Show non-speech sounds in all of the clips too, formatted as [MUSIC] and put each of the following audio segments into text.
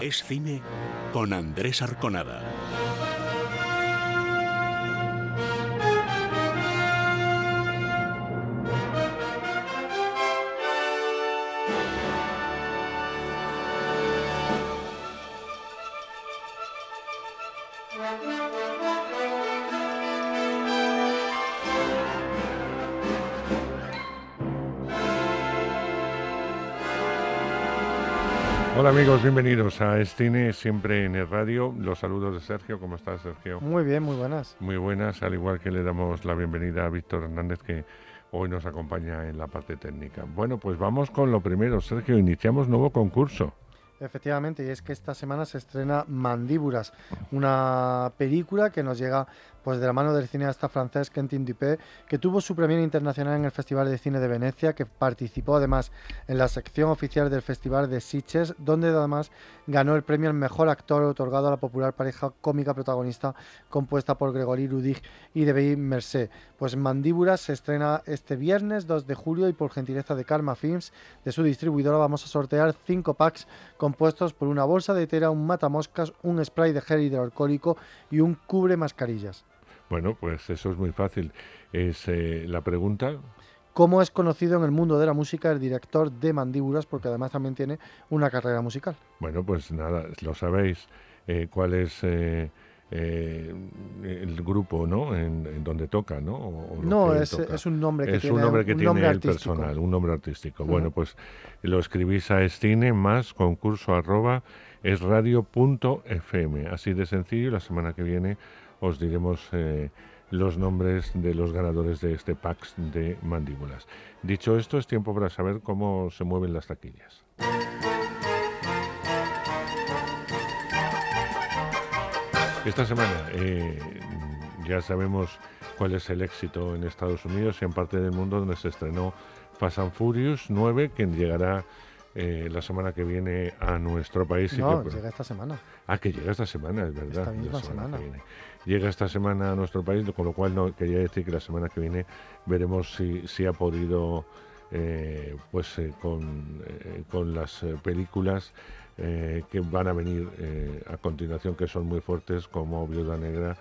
Es cine con Andrés Arconada. Hola amigos, bienvenidos a Estine, siempre en el radio. Los saludos de Sergio, ¿cómo estás Sergio? Muy bien, muy buenas. Muy buenas, al igual que le damos la bienvenida a Víctor Hernández que hoy nos acompaña en la parte técnica. Bueno, pues vamos con lo primero, Sergio, iniciamos nuevo concurso. Efectivamente, y es que esta semana se estrena Mandíbulas, una película que nos llega pues de la mano del cineasta francés Quentin Dupé, que tuvo su premio internacional en el Festival de Cine de Venecia, que participó además en la sección oficial del Festival de Sitges, donde además ganó el premio al mejor actor otorgado a la popular pareja cómica protagonista compuesta por Gregory Rudig y David Mercé. Pues Mandíbulas se estrena este viernes 2 de julio y por gentileza de Karma Films, de su distribuidora, vamos a sortear 5 packs compuestos por una bolsa de tela, un matamoscas, un spray de gel hidroalcohólico y un cubre mascarillas. Bueno, pues eso es muy fácil. Es eh, la pregunta. ¿Cómo es conocido en el mundo de la música el director de Mandíbulas? Porque además también tiene una carrera musical. Bueno, pues nada, lo sabéis. Eh, ¿Cuál es eh, el grupo, ¿no? En, donde toca, ¿no? no, es, un nombre que es tiene. un nombre que tiene el personal, un nombre artístico. Bueno, pues lo escribís a Estine más concurso arroba es radio.fm. Así de sencillo. La semana que viene os diremos eh, los nombres de los ganadores de este pack de mandíbulas. Dicho esto, es tiempo para saber cómo se mueven las taquillas. Esta semana eh, ya sabemos cuál es el éxito en Estados Unidos y en parte del mundo donde se estrenó Fast and Furious 9, que llegará eh, la semana que viene a nuestro país. No, que, llega esta semana. Ah, que llega esta semana, es verdad. Esta misma semana. Llega esta semana a nuestro país, con lo cual quería decir que la semana que viene veremos si, ha podido, eh, pues eh, con, con, las películas que van a venir a continuación, que son muy fuertes, como Viuda Negra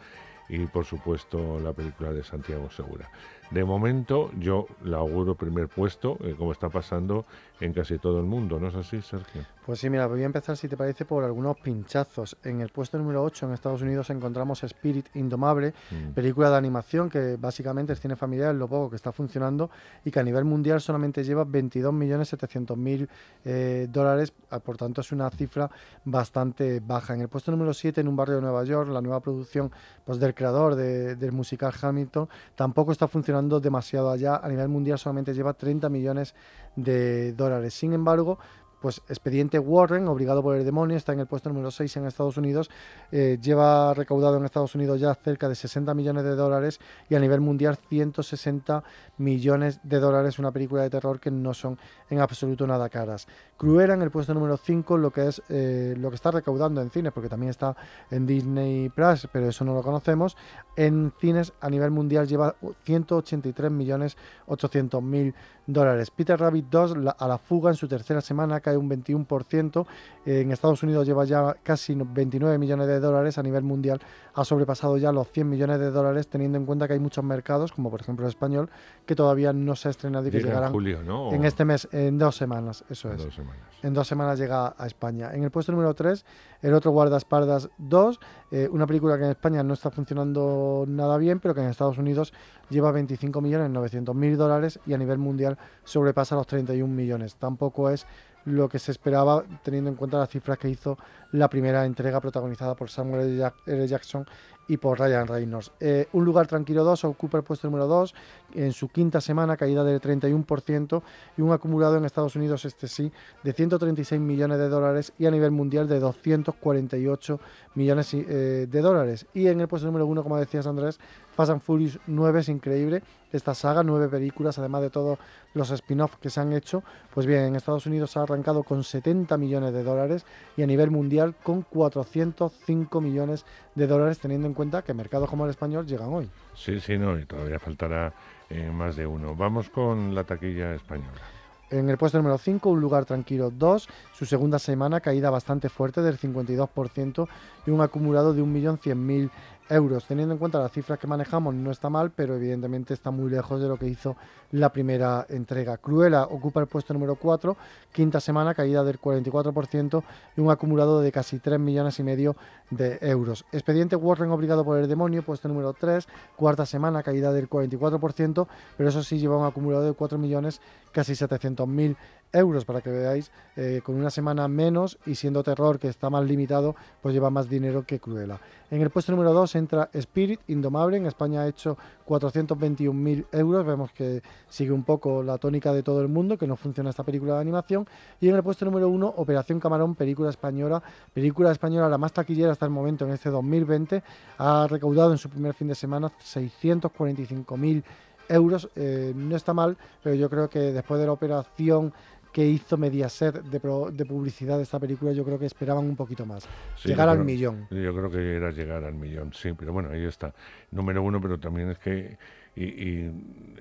y por supuesto la película de Santiago Segura. De momento yo la auguro primer puesto, eh, como está pasando en casi todo el mundo, ¿no es así, Sergio? Pues sí, mira, voy a empezar, si te parece, por algunos pinchazos. En el puesto número 8 en Estados Unidos encontramos Spirit Indomable, mm. película de animación que básicamente es cine familiar, lo poco que está funcionando y que a nivel mundial solamente lleva 22.700.000 eh, dólares, ah, por tanto es una cifra bastante baja. En el puesto número 7, en un barrio de Nueva York, la nueva producción pues, del creador del musical Hamilton, tampoco está funcionando demasiado allá. A nivel mundial solamente lleva 30 millones de dólares. Sin embargo, pues Expediente Warren, obligado por el demonio, está en el puesto número 6 en Estados Unidos, eh, lleva recaudado en Estados Unidos ya cerca de 60 millones de dólares y a nivel mundial 160 millones de dólares, una película de terror que no son en absoluto nada caras. Cruella en el puesto número 5, lo que es eh, lo que está recaudando en cines, porque también está en Disney Plus, pero eso no lo conocemos, en cines a nivel mundial lleva 183 millones 800 mil dólares. Peter Rabbit 2 a la fuga en su tercera semana cae un 21%. en Estados Unidos lleva ya casi 29 millones de dólares. A nivel mundial ha sobrepasado ya los 100 millones de dólares, teniendo en cuenta que hay muchos mercados, como por ejemplo el español, que todavía no se ha estrenado y que llegarán en, este mes, en dos semanas. Eso es. En dos semanas llega a España. En el puesto número 3, el otro Guardaespaldas 2, eh, una película que en España no está funcionando nada bien, pero que en Estados Unidos lleva 25 millones 900 mil dólares y a nivel mundial sobrepasa los 31 millones. Tampoco es lo que se esperaba teniendo en cuenta las cifras que hizo la primera entrega protagonizada por Samuel L. Jackson y por Ryan Reynolds. Eh, un lugar tranquilo 2 ocupa el puesto número 2 en su quinta semana, caída del 31% y un acumulado en Estados Unidos, este sí, de 136 millones de dólares y a nivel mundial de 248 millones eh, de dólares. Y en el puesto número 1, como decías Andrés, Fast and Furious 9 es increíble. Esta saga, nueve películas, además de todos los spin-offs que se han hecho. Pues bien, en Estados Unidos ha arrancado con 70 millones de dólares y a nivel mundial con 405 millones de dólares, teniendo en cuenta que mercados como el español llegan hoy. Sí, sí, no, y todavía faltará eh, más de uno. Vamos con la taquilla española. En el puesto número 5, Un lugar tranquilo 2, su segunda semana caída bastante fuerte del 52% y un acumulado de 1.100.000 euros. Teniendo en cuenta las cifras que manejamos, no está mal, pero evidentemente está muy lejos de lo que hizo la primera entrega. Cruella ocupa el puesto número 4, quinta semana, caída del 44% y un acumulado de casi 3 millones y medio de euros. Expediente Warren obligado por el demonio, puesto número 3, cuarta semana, caída del 44%, pero eso sí lleva un acumulado de 4 millones casi 700 mil euros para que veáis, eh, con una semana menos y siendo terror que está más limitado, pues lleva más dinero que Cruella. En el puesto número 2 entra Spirit, Indomable, en España ha hecho 421.000 euros, vemos que sigue un poco la tónica de todo el mundo, que no funciona esta película de animación. Y en el puesto número 1, Operación Camarón, película española, película española la más taquillera hasta el momento en este 2020, ha recaudado en su primer fin de semana 645.000 euros. Eh, no está mal, pero yo creo que después de la operación que hizo Mediaset de, de, publicidad de esta película, yo creo que esperaban un poquito más. llegar al millón. Yo creo que era llegar al millón, sí, pero bueno, ahí está. Número uno, pero también es que. Y,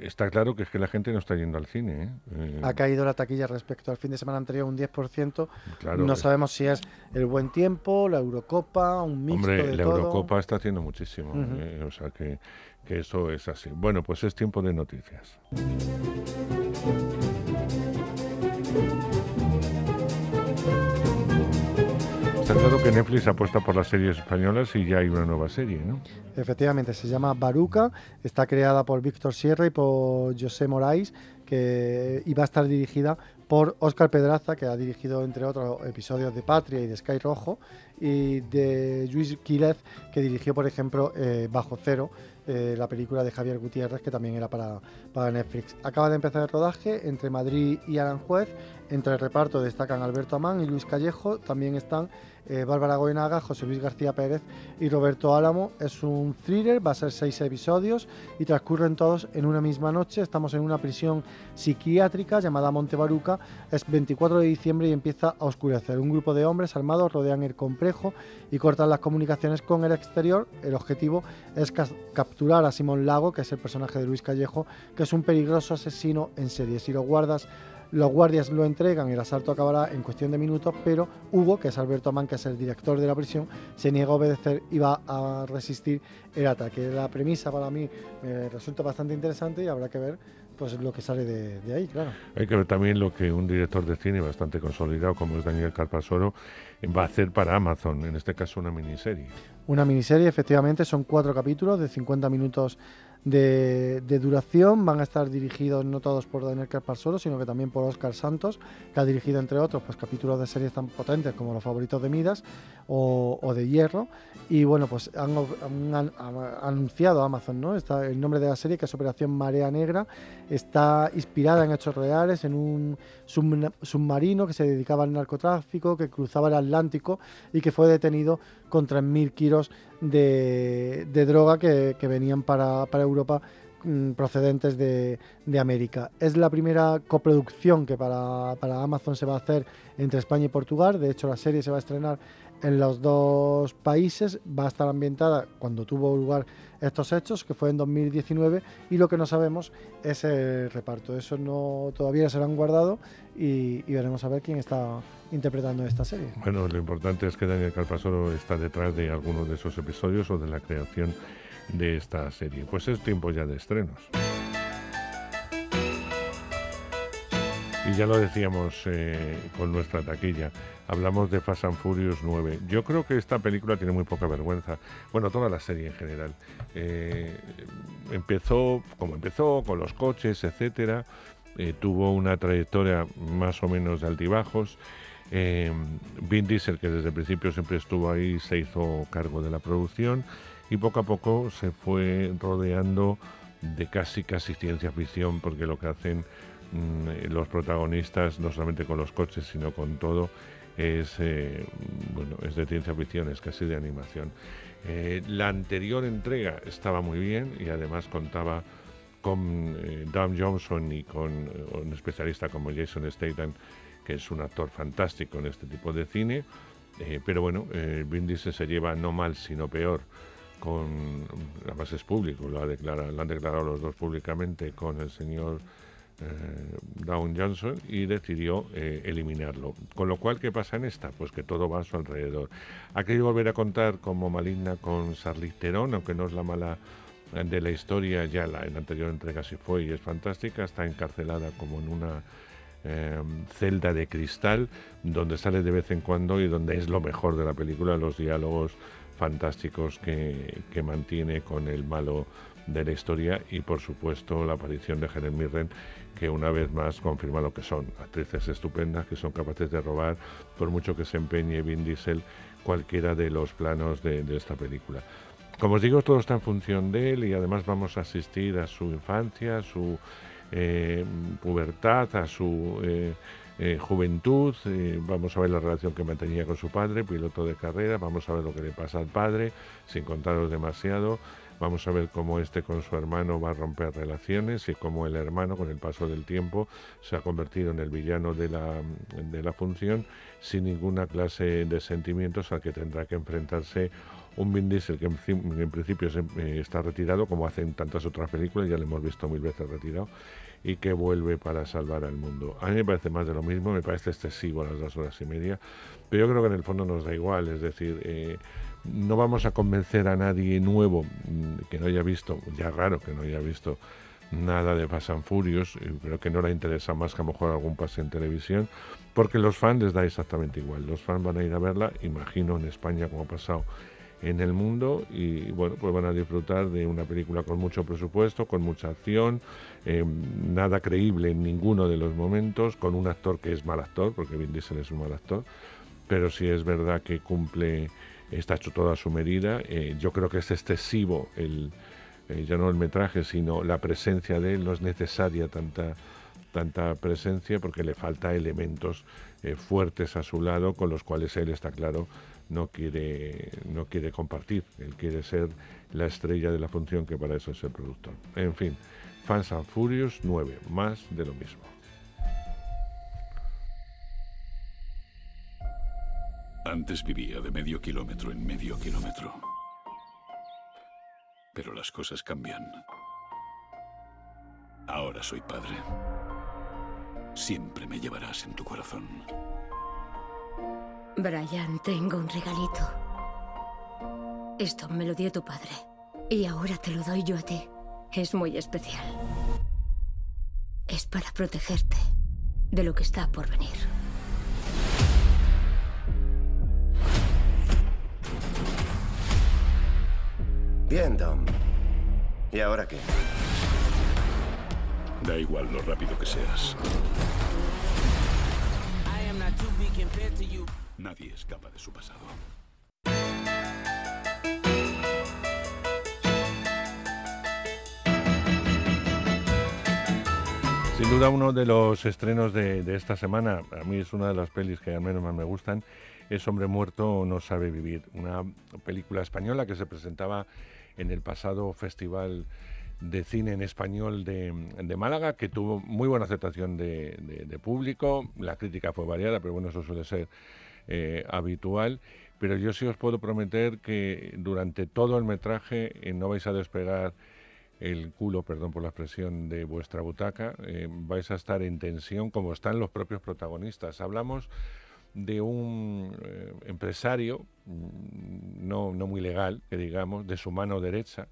está claro que es que la gente no está yendo al cine. ¿eh? Eh, ha caído la taquilla respecto al fin de semana anterior un 10%. no sabemos si es el buen tiempo, la Eurocopa, un mixto Hombre, la Eurocopa está haciendo muchísimo. ¿eh? o sea que, que eso es así. Bueno, pues es tiempo de noticias. Que Netflix apuesta por las series españolas y ya hay una nueva serie, ¿no? Efectivamente, se llama Baruca, está creada por Víctor Sierra y por José Moraes, que iba a estar dirigida por Óscar Pedraza, que ha dirigido entre otros episodios de Patria y de Sky Rojo, y de Luis Quílez, que dirigió, por ejemplo, eh, Bajo Cero, eh, la película de Javier Gutiérrez, que también era para, para Netflix. Acaba de empezar el rodaje entre Madrid y Aranjuez. Entre el reparto destacan Alberto Amán y Luis Callejo. También están eh, Bárbara Goenaga, José Luis García Pérez y Roberto Álamo. Es un thriller, va a ser seis episodios y transcurren todos en una misma noche. Estamos en una prisión psiquiátrica llamada Montebaruca. Es 24 de diciembre y empieza a oscurecer. Un grupo de hombres armados rodean el complejo y cortan las comunicaciones con el exterior. El objetivo es capturar a Simón Lago, que es el personaje de Luis Callejo, que es un peligroso asesino en serie. Si los guardas los guardias lo entregan el asalto acabará en cuestión de minutos, pero Hugo, que es Alberto Amán, que es el director de la prisión, se niega a obedecer y va a resistir el ataque. La premisa para mí me resulta bastante interesante y habrá que ver pues lo que sale de, ahí, claro. Hay que ver también lo que un director de cine bastante consolidado como es Daniel Carpasoro va a hacer para Amazon, en este caso una miniserie. Una miniserie, efectivamente, son cuatro capítulos de 50 minutos de, duración. Van a estar dirigidos no todos por Daniel Carpasoro, sino que también por Oscar Santos, que ha dirigido, entre otros, pues capítulos de series tan potentes como Los Favoritos de Midas o, de Hierro. Y bueno, pues han, anunciado Amazon, ¿no? Está el nombre de la serie, que es Operación Marea Negra. Está inspirada en hechos reales, en un submarino que se dedicaba al narcotráfico, que cruzaba el Atlántico y que fue detenido con 3.000 kilos de, droga que, venían para, Europa mm, procedentes de, América. Es la primera coproducción que para, Amazon se va a hacer entre España y Portugal. De hecho, la serie se va a estrenar en los dos países. Va a estar ambientada cuando tuvo lugar estos hechos, que fue en 2019, y lo que no sabemos es el reparto. Eso no todavía se lo han guardado y, veremos a ver quién está interpretando esta serie. Bueno, lo importante es que Daniel Calpasoro está detrás de algunos de esos episodios o de la creación de esta serie. Pues es tiempo ya de estrenos. Y ya lo decíamos eh, con nuestra taquilla, hablamos de Fast and Furious 9. Yo creo que esta película tiene muy poca vergüenza. Bueno, toda la serie en general. Eh, empezó como empezó, con los coches, etcétera. Eh, tuvo una trayectoria más o menos de altibajos. Vin Diesel, que desde el principio siempre estuvo ahí, se hizo cargo de la producción y poco a poco se fue rodeando de casi casi ciencia ficción porque lo que hacen mm, los protagonistas no solamente con los coches sino con todo es eh, bueno es de ciencia ficción es casi de animación. Eh, la anterior entrega estaba muy bien y además contaba con eh, Johnson y con eh, un especialista como Jason Statham que es un actor fantástico en este tipo de cine pero bueno Vin Diesel se lleva no mal sino peor con, además es público, lo, han declarado los dos públicamente con el señor eh, Down Johnson y decidió eh, eliminarlo. Con lo cual, ¿qué pasa en esta? Pues que todo va a su alrededor. Ha querido volver a contar como maligna con Charlize Theron, aunque no es la mala de la historia, ya la, en la anterior entrega sí fue y es fantástica, está encarcelada como en una eh, celda de cristal, donde sale de vez en cuando y donde es lo mejor de la película, los diálogos fantásticos que, mantiene con el malo de la historia y por supuesto la aparición de Helen Mirren que una vez más confirma lo que son actrices estupendas que son capaces de robar por mucho que se empeñe Vin Diesel cualquiera de los planos de, esta película. Como os digo, todo está en función de él y además vamos a asistir a su infancia, su eh, pubertad, a su eh, eh, juventud, vamos a ver la relación que mantenía con su padre, piloto de carrera, vamos a ver lo que le pasa al padre, sin contaros demasiado, vamos a ver cómo este con su hermano va a romper relaciones y cómo el hermano con el paso del tiempo se ha convertido en el villano de la, de la función sin ninguna clase de sentimientos al que tendrá que enfrentarse un Vin Diesel que en, principio está retirado, como hacen tantas otras películas, ya lo hemos visto mil veces retirado, y que vuelve para salvar al mundo. A mí me parece más de lo mismo, me parece excesivo las dos horas y media, pero yo creo que en el fondo nos da igual, es decir, eh, no vamos a convencer a nadie nuevo mm, que no haya visto, ya raro que no haya visto nada de Fast and Furious, creo que no le interesa más que a lo mejor algún pase en televisión, porque los fans les da exactamente igual, los fans van a ir a verla, imagino en España como ha pasado en el mundo y bueno, pues van a disfrutar de una película con mucho presupuesto, con mucha acción, eh, nada creíble en ninguno de los momentos, con un actor que es mal actor, porque Vin Diesel es un mal actor, pero si es verdad que cumple, está hecho toda su medida. Eh, yo creo que es excesivo el, eh, ya no el metraje, sino la presencia de él, no es necesaria tanta tanta presencia porque le falta elementos fuertes a su lado con los cuales él está claro no quiere, no quiere compartir, él quiere ser la estrella de la función que para eso es el productor. En fin, Fans and Furious 9, más de lo mismo. Antes vivía de medio kilómetro en medio kilómetro. Pero las cosas cambian. Ahora soy padre. Siempre me llevarás en tu corazón. Brian, tengo un regalito. Esto me lo dio tu padre. Y ahora te lo doy yo a ti. Es muy especial. Es para protegerte de lo que está por venir. Bien, Dom. ¿Y ahora qué? Da igual lo rápido que seas. Nadie escapa de su pasado. Sin duda uno de los estrenos de, esta semana, a mí es una de las pelis que al menos más me gustan, es Hombre Muerto no sabe vivir, una película española que se presentaba en el pasado Festival de Cine en Español de, Málaga, que tuvo muy buena aceptación de, de, público, la crítica fue variada, pero bueno, eso suele ser eh, habitual, pero yo sí os puedo prometer que durante todo el metraje eh, no vais a despegar el culo, perdón por la expresión, de vuestra butaca, eh, vais a estar en tensión como están los propios protagonistas. Hablamos de un empresario, mm, no, muy legal, que digamos, de su mano derecha,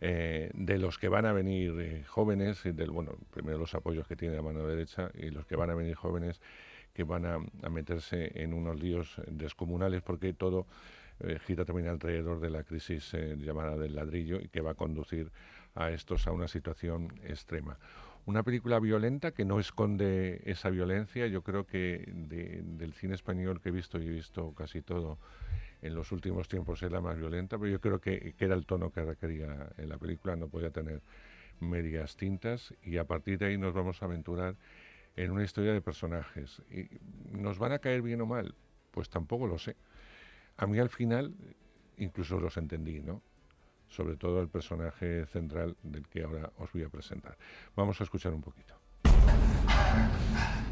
de los que van a venir jóvenes, del, bueno, primero los apoyos que tiene la mano derecha y los que van a venir jóvenes que van a, meterse en unos líos descomunales porque todo eh, gira también alrededor de la crisis eh, llamada del ladrillo y que va a conducir a estos a una situación extrema. Una película violenta que no esconde esa violencia. Yo creo que del cine español que he visto, y he visto casi todo en los últimos tiempos es la más violenta, pero yo creo que, que era el tono que requería en la película, no podía tener medias tintas y a partir de ahí nos vamos a aventurar en una historia de personajes. ¿Y ¿Nos van a caer bien o mal? Pues tampoco lo sé. A mí al final incluso los entendí, ¿no? Sobre todo el personaje central del que ahora os voy a presentar. Vamos a escuchar un poquito.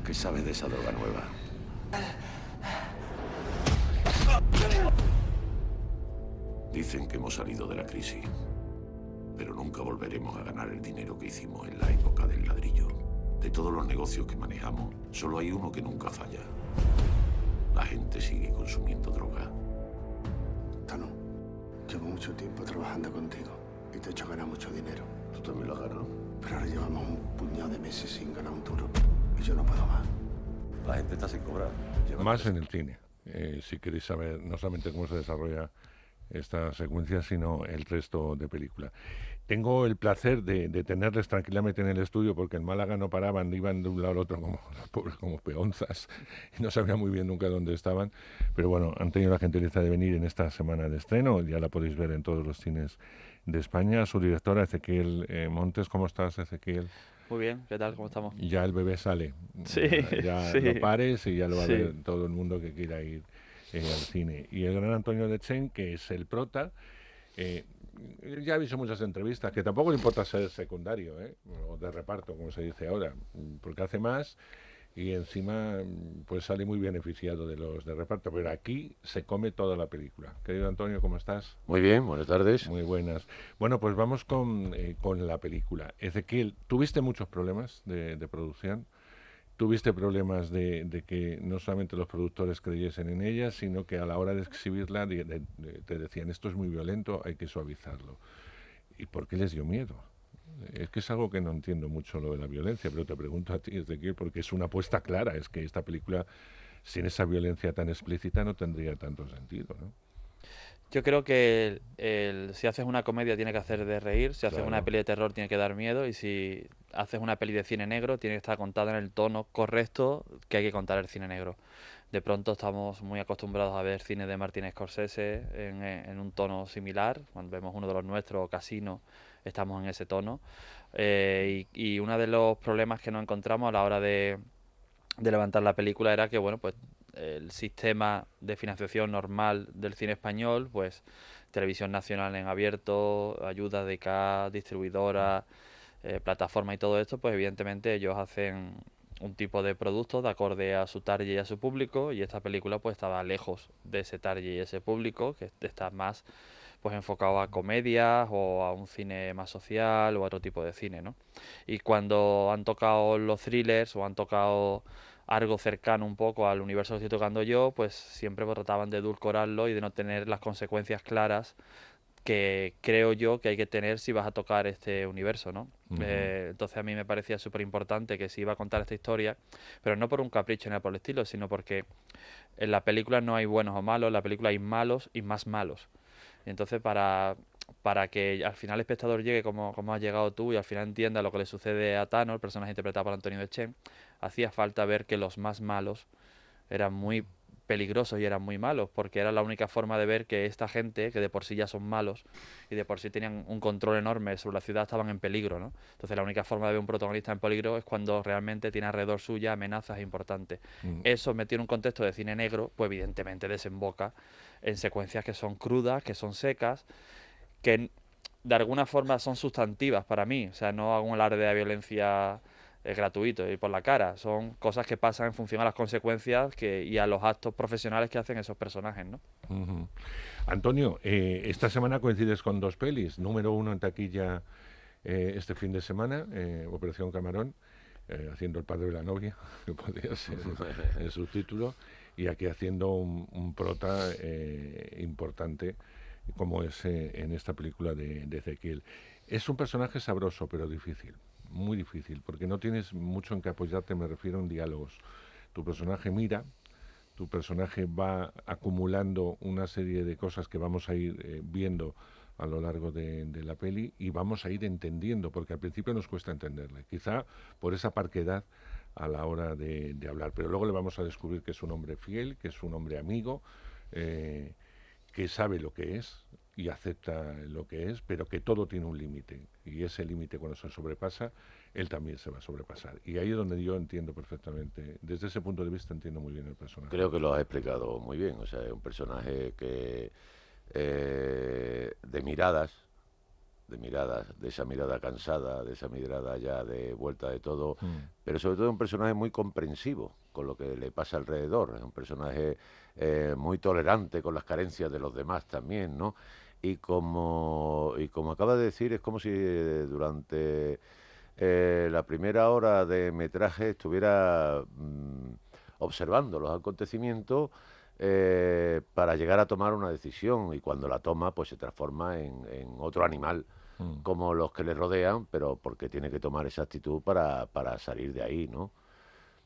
¿Qué sabe de esa droga nueva? Dicen que hemos salido de la crisis, pero nunca volveremos a ganar el dinero que hicimos en la época del ladrillo. De todos los negocios que manejamos, solo hay uno que nunca falla. La gente sigue consumiendo droga. Tano, llevo mucho tiempo trabajando contigo y te he hecho ganar mucho dinero. ¿Tú también lo has ganado? Pero ahora llevamos un puñado de meses sin ganar un duro y yo no puedo más. La gente está sin cobrar. Lleva Más tres- en el cine, eh, si queréis saber no solamente cómo se desarrolla esta secuencia, sino el resto de película. Tengo el placer de, de tenerles tranquilamente en el estudio porque en Málaga no paraban, iban de un lado al otro como, [LAUGHS] como peonzas y no sabían muy bien nunca dónde estaban. Pero bueno, han tenido la gentileza de venir en esta semana de estreno, ya la podéis ver en todos los cines de España. Su directora, Ezequiel eh, Montes, ¿cómo estás, Ezequiel? Muy bien, ¿qué tal? ¿Cómo estamos? ya el bebé sale. Sí, Ya, ya [LAUGHS] sí. lo pares y ya lo va Sí. a ver todo el mundo que quiera ir eh, al cine. Y el gran Antonio de Chen, que es el prota, eh, ya he visto muchas entrevistas, que tampoco le importa ser secundario, ¿eh? o de reparto, como se dice ahora, porque hace más y encima pues sale muy beneficiado de los de reparto, pero aquí se come toda la película. Querido Antonio, ¿cómo estás? Muy bien, buenas tardes. Muy buenas. Bueno, pues vamos con, eh, con la película. Ezequiel, ¿tuviste muchos problemas de, de producción? ¿Tuviste problemas de, que no solamente los productores creyesen en ella, sino que a la hora de exhibirla te decían esto es muy violento, hay que suavizarlo? ¿Y por qué les dio miedo? Es que es algo que no entiendo mucho lo de la violencia, pero te pregunto a ti, Ezequiel, porque es una apuesta clara. Es que esta película, sin esa violencia tan explícita, no tendría tanto sentido, ¿no? Yo creo que el- el- si haces una comedia tiene que hacer de reír, si haces una peli de terror tiene que dar miedo y si haces una peli de cine negro tiene que estar contada en el tono correcto que hay que contar el cine negro. De pronto estamos muy acostumbrados a ver cine de Martin Scorsese en, en un tono similar. Cuando vemos uno de los nuestros, Casino, estamos en ese tono. Eh, y, y uno de los problemas que nos encontramos a la hora de, de levantar la película era que, bueno, pues el sistema de financiación normal del cine español, pues televisión nacional en abierto, ayuda de K, distribuidora, eh, plataforma y todo esto, pues evidentemente ellos hacen un tipo de producto de acorde a su target y a su público y esta película pues estaba lejos de ese target y ese público que está más pues enfocado a comedias o a un cine más social o a otro tipo de cine, ¿no? Y cuando han tocado los thrillers o han tocado algo cercano un poco al universo que estoy tocando yo, pues siempre pues, trataban de edulcorarlo y de no tener las consecuencias claras que creo yo que hay que tener si vas a tocar este universo, ¿no? Eh, entonces a mí me parecía súper importante que se iba a contar esta historia, pero no por un capricho ni por el estilo, sino porque en la película no hay buenos o malos, en la película hay malos y más malos. Y entonces para, para que al final el espectador llegue como, como has llegado tú y al final entienda lo que le sucede a Tano, el personaje interpretado por Antonio de Chen, hacía falta ver que los más malos eran muy peligrosos y eran muy malos, porque era la única forma de ver que esta gente, que de por sí ya son malos y de por sí tenían un control enorme sobre la ciudad, estaban en peligro, ¿no? Entonces la única forma de ver un protagonista en peligro es cuando realmente tiene alrededor suya amenazas importantes. Mm. Eso metido en un contexto de cine negro, pues evidentemente desemboca en secuencias que son crudas, que son secas, que de alguna forma son sustantivas para mí. O sea, no hago un alarde de violencia eh, gratuito y por la cara. Son cosas que pasan en función a las consecuencias que, y a los actos profesionales que hacen esos personajes, ¿no? Antonio, eh, esta semana coincides con dos pelis. Número uno en taquilla eh, este fin de semana, eh, Operación Camarón, haciendo el padre de la novia, [LAUGHS] que podría ser el, subtítulo, y aquí haciendo un, un prota importante, como es en esta película de, de Ezequiel. Es un personaje sabroso, pero difícil, muy difícil, porque no tienes mucho en que apoyarte, me refiero en diálogos. Tu personaje mira, tu personaje va acumulando una serie de cosas que vamos a ir eh, viendo a lo largo de, la peli y vamos a ir entendiendo, porque al principio nos cuesta entenderle, quizá por esa parquedad a la hora de, de hablar, pero luego le vamos a descubrir que es un hombre fiel, que es un hombre amigo, eh, que sabe lo que es y acepta lo que es, pero que todo tiene un límite. Y ese límite cuando se sobrepasa, él también se va a sobrepasar. Y ahí es donde yo entiendo perfectamente, desde ese punto de vista entiendo muy bien el personaje. Creo que lo has explicado muy bien, o sea, es un personaje que eh, de miradas, de miradas, de esa mirada cansada, de esa mirada ya de vuelta de todo, Mm. pero sobre todo un personaje muy comprensivo con lo que le pasa alrededor, es un personaje eh, muy tolerante con las carencias de los demás también, ¿no? Y como, y como acaba de decir, es como si eh, durante eh, la primera hora de metraje estuviera mm, observando los acontecimientos eh, para llegar a tomar una decisión y cuando la toma pues se transforma en, en otro animal Mm. como los que le rodean, pero porque tiene que tomar esa actitud para, para salir de ahí, ¿no?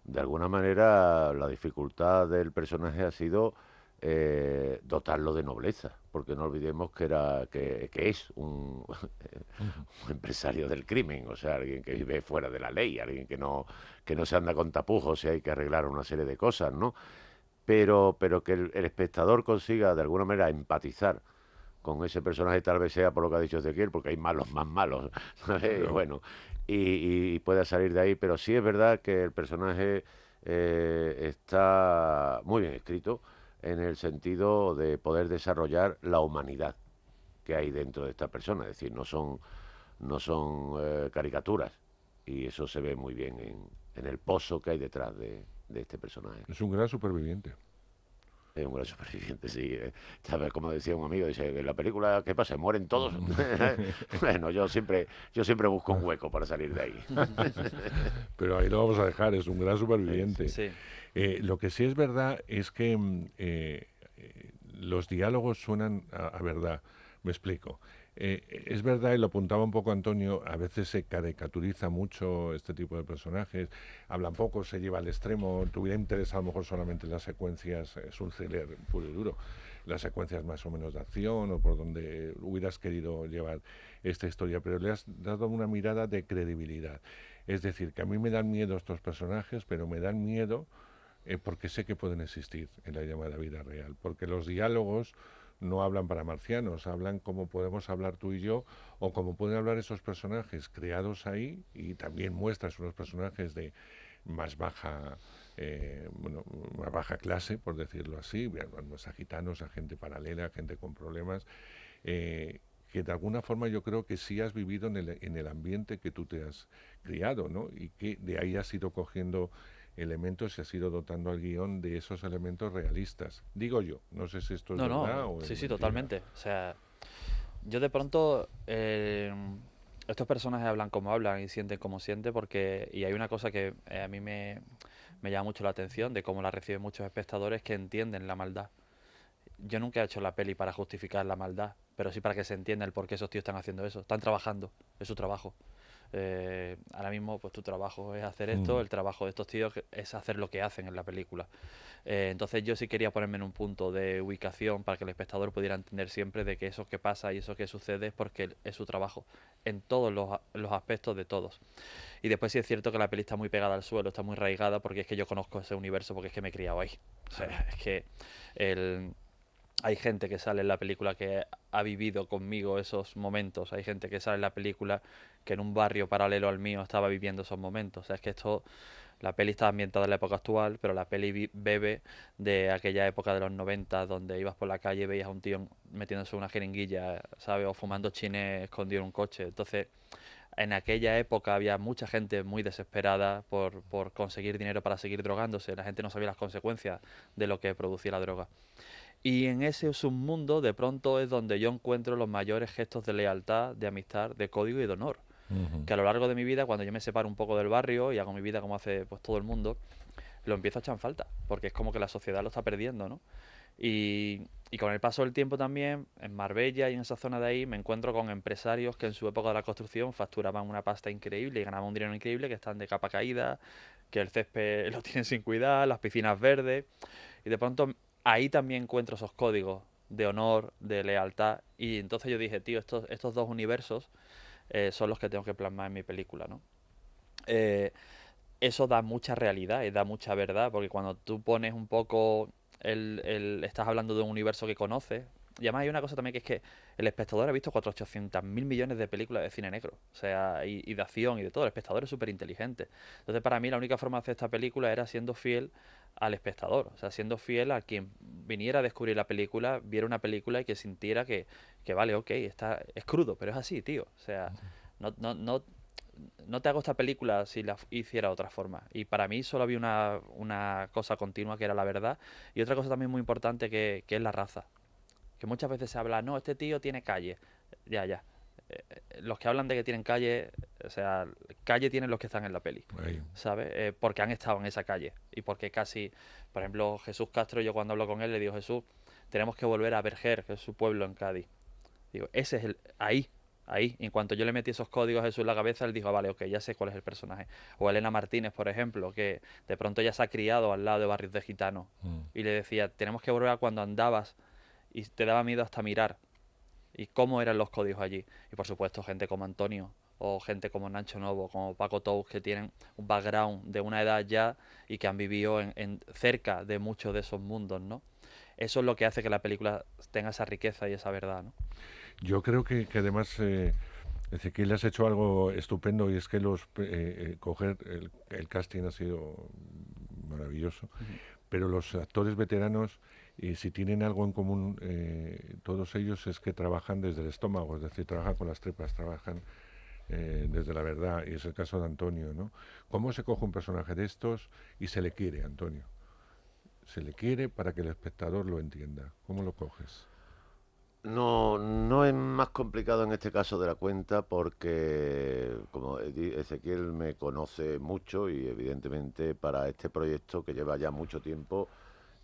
De alguna manera la dificultad del personaje ha sido eh, dotarlo de nobleza, porque no olvidemos que era que, que es un, [LAUGHS] un empresario del crimen, o sea, alguien que vive fuera de la ley, alguien que no que no se anda con tapujos y hay que arreglar una serie de cosas, ¿no? Pero pero que el, el espectador consiga de alguna manera empatizar con ese personaje tal vez sea por lo que ha dicho Ezequiel, porque hay malos más malos, [LAUGHS] bueno, y, y pueda salir de ahí, pero sí es verdad que el personaje eh, está muy bien escrito en el sentido de poder desarrollar la humanidad que hay dentro de esta persona, es decir, no son, no son eh, caricaturas, y eso se ve muy bien en, en el pozo que hay detrás de, de este personaje. Es un gran superviviente. Es un gran superviviente, sí. eh. ¿Sabes? Como decía un amigo, dice, en la película, ¿qué pasa? ¿Mueren todos? [LAUGHS] bueno, yo siempre, yo siempre busco un hueco para salir de ahí. [LAUGHS] Pero ahí lo vamos a dejar, es un gran superviviente. Sí. Eh, lo que sí es verdad es que mm, eh, eh, los diálogos suenan a, a verdad. Me explico. Eh, es verdad, y lo apuntaba un poco Antonio, a veces se caricaturiza mucho este tipo de personajes, hablan poco, se lleva al extremo, tuviera interés a lo mejor solamente en las secuencias, es un thriller puro y duro, las secuencias más o menos de acción o por donde hubieras querido llevar esta historia, pero le has dado una mirada de credibilidad. Es decir, que a mí me dan miedo estos personajes, pero me dan miedo eh, porque sé que pueden existir en la llamada vida real, porque los diálogos no hablan para marcianos, hablan como podemos hablar tú y yo, o como pueden hablar esos personajes creados ahí, y también muestras unos personajes de más baja, eh, bueno, más baja clase, por decirlo así, a gitanos, a gente paralela, a gente con problemas, eh, que de alguna forma yo creo que sí has vivido en el, en el ambiente que tú te has criado, ¿no? Y que de ahí has ido cogiendo elementos y has ido dotando al guion de esos elementos realistas. Digo yo, no sé si esto es No, verdad no, o es sí, sí, mentira. totalmente. O sea, yo de pronto, eh, estos personajes hablan como hablan y sienten como sienten porque, y hay una cosa que eh, a mí me, me llama mucho la atención de cómo la reciben muchos espectadores que entienden la maldad. Yo nunca he hecho la peli para justificar la maldad, pero sí para que se entienda el por qué esos tíos están haciendo eso. Están trabajando, es su trabajo. Eh, ahora mismo, pues tu trabajo es hacer esto, Mm. el trabajo de estos tíos es hacer lo que hacen en la película. Eh, entonces yo sí quería ponerme en un punto de ubicación para que el espectador pudiera entender siempre de que eso que pasa y eso que sucede es porque es su trabajo, en todos los, los aspectos de todos. Y después sí es cierto que la peli está muy pegada al suelo, está muy arraigada porque es que yo conozco ese universo, porque es que me he criado ahí. O sea, es que el, hay gente que sale en la película que ha vivido conmigo esos momentos. Hay gente que sale en la película que en un barrio paralelo al mío estaba viviendo esos momentos. O sea, es que esto, la peli está ambientada en la época actual, pero la peli bebe de aquella época de los 90 donde ibas por la calle y veías a un tío metiéndose una jeringuilla, ¿sabes? O fumando chines escondido en un coche. Entonces, en aquella época había mucha gente muy desesperada por, por conseguir dinero para seguir drogándose. La gente no sabía las consecuencias de lo que producía la droga. Y en ese submundo, de pronto, es donde yo encuentro los mayores gestos de lealtad, de amistad, de código y de honor. Que a lo largo de mi vida, cuando yo me separo un poco del barrio y hago mi vida como hace pues todo el mundo, lo empiezo a echar en falta, porque es como que la sociedad lo está perdiendo, ¿no? Y, y con el paso del tiempo también, en Marbella y en esa zona de ahí, me encuentro con empresarios que en su época de la construcción facturaban una pasta increíble y ganaban un dinero increíble, que están de capa caída, que el césped [LAUGHS] lo tienen sin cuidar, las piscinas verdes, y de pronto ahí también encuentro esos códigos de honor, de lealtad, y entonces yo dije, tío, estos, dos universos eh, son los que tengo que plasmar en mi película, ¿no? Eh, eso da mucha realidad y da mucha verdad, porque cuando tú pones un poco, el- estás hablando de un universo que conoces, y además hay una cosa también que es que el espectador ha visto 400 mil millones de películas de cine negro, o sea, y, de acción y de todo. El espectador es súper inteligente. Entonces, para mí, la única forma de hacer esta película era siendo fiel al espectador, o sea, siendo fiel a quien viniera a descubrir la película, viera una película y que sintiera que, que vale, ok, está, es crudo, pero es así, tío. O sea, no, no, no, no te hago esta película si la hiciera de otra forma. Y para mí solo había una, una cosa continua que era la verdad. Y otra cosa también muy importante que es la raza. Que muchas veces se habla, no, este tío tiene calle. Ya, ya. Eh, los que hablan de que tienen calle, o sea, calle tienen los que están en la peli, Ahí. ¿sabes? Eh, porque han estado en esa calle y porque casi, por ejemplo, Jesús Castro, yo cuando hablo con él le digo, Jesús, tenemos que volver a Berger, que es su pueblo en Cádiz. Digo, ese es el, ahí, ahí. Y en cuanto yo le metí esos códigos a Jesús en la cabeza, él dijo, "Ah, vale, ok, ya sé cuál es el personaje. O Elena Martínez, por ejemplo, que de pronto ya se ha criado al lado de barrios de gitanos. Mm. Y le decía, tenemos que volver a cuando andabas y te daba miedo hasta mirar. Y cómo eran los códigos allí. Y por supuesto, gente como Antonio o gente como Nacho Novo, como Paco Tous, que tienen un background de una edad ya y que han vivido en, en cerca de muchos de esos mundos, ¿no? Eso es lo que hace que la película tenga esa riqueza y esa verdad, ¿no? Yo creo que, que además eh, Ezequiel has hecho algo estupendo y es que los eh, eh, coger el, el casting ha sido maravilloso, pero los actores veteranos y si tienen algo en común eh, todos ellos es que trabajan desde el estómago, es decir, trabajan con las tripas, trabajan eh, desde la verdad y es el caso de Antonio, ¿no? ¿Cómo se coge un personaje de estos y se le quiere, Antonio? Se le quiere para que el espectador lo entienda. ¿Cómo lo coges? No, no es más complicado en este caso de la cuenta porque, como Ezequiel me conoce mucho y evidentemente para este proyecto que lleva ya mucho tiempo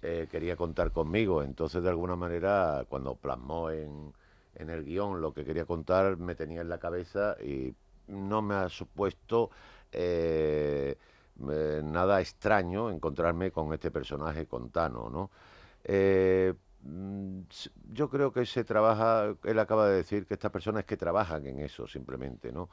eh, quería contar conmigo. Entonces, de alguna manera, cuando plasmó en, el guion lo que quería contar, me tenía en la cabeza y no me ha supuesto eh, eh, nada extraño encontrarme con este personaje, con Tano, ¿no? Mm, yo creo que se trabaja, él acaba de decir que estas personas que trabajan en eso simplemente, ¿no?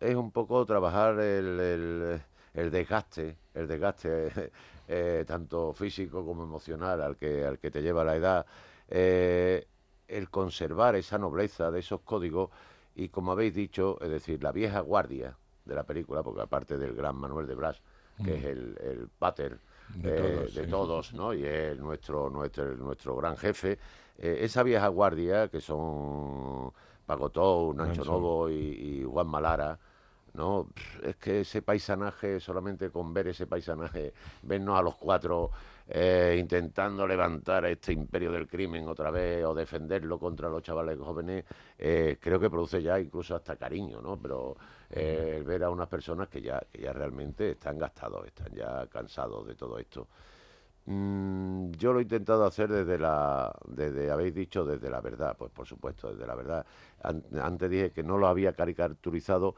Es un poco trabajar el- el desgaste, el desgaste eh, tanto físico como emocional al que, al que te lleva la edad, eh, el conservar esa nobleza de esos códigos y como habéis dicho, es decir, la vieja guardia de la película, porque aparte del gran Manuel de Blas, que es el, el pater De eh, todos, de sí. todos, ¿no? Y es nuestro, nuestro, nuestro gran jefe. Esa vieja guardia, que son Paco Tou, Nacho Nacho. Novo y, y Juan Malara, ¿no? Es que ese paisanaje, solamente con ver ese paisanaje, vernos a los cuatro eh, intentando levantar este imperio del crimen otra vez o defenderlo contra los chavales jóvenes, eh, creo que produce ya incluso hasta cariño, ¿no? Pero eh, el ver a unas personas que ya, que ya realmente están gastados, están ya cansados de todo esto. Mm, yo lo he intentado hacer desde la, desde, habéis dicho, desde la verdad, pues por supuesto, desde la verdad. An- antes dije que no lo había caricaturizado,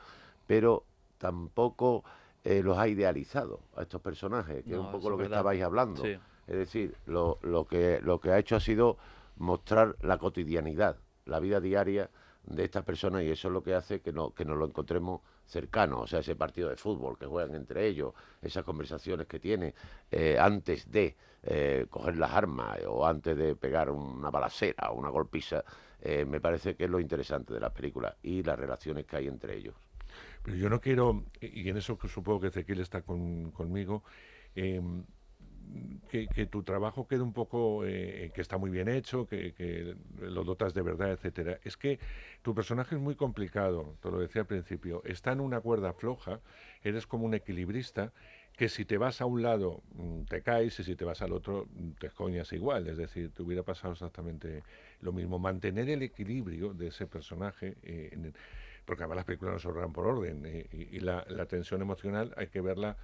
pero tampoco eh, los ha idealizado a estos personajes, que es un poco lo que estabais hablando. Sí. Es decir, lo, lo, que, lo que ha hecho ha sido mostrar la cotidianidad, la vida diaria de estas personas y eso es lo que hace que, no, que nos lo encontremos cercano, o sea, ese partido de fútbol que juegan entre ellos, esas conversaciones que tiene eh, antes de eh, coger las armas eh, o antes de pegar una balacera o una golpiza, me parece que es lo interesante de las películas y las relaciones que hay entre ellos. Pero yo no quiero, y en eso supongo que Ezequiel está con- conmigo, em, que, que tu trabajo quede un poco, eh, que está muy bien hecho, que, que lo dotas de verdad, etcétera. Es que tu personaje es muy complicado, te lo decía al principio, está en una cuerda floja, eres como un equilibrista, que si te vas a un lado mm, te caes y si te vas al otro mm, te coñas igual, es decir, te hubiera pasado exactamente lo mismo. Mantener el equilibrio de ese personaje, eh, en el- porque además las películas no se ordenan por orden eh, y, y la, la tensión emocional hay que verla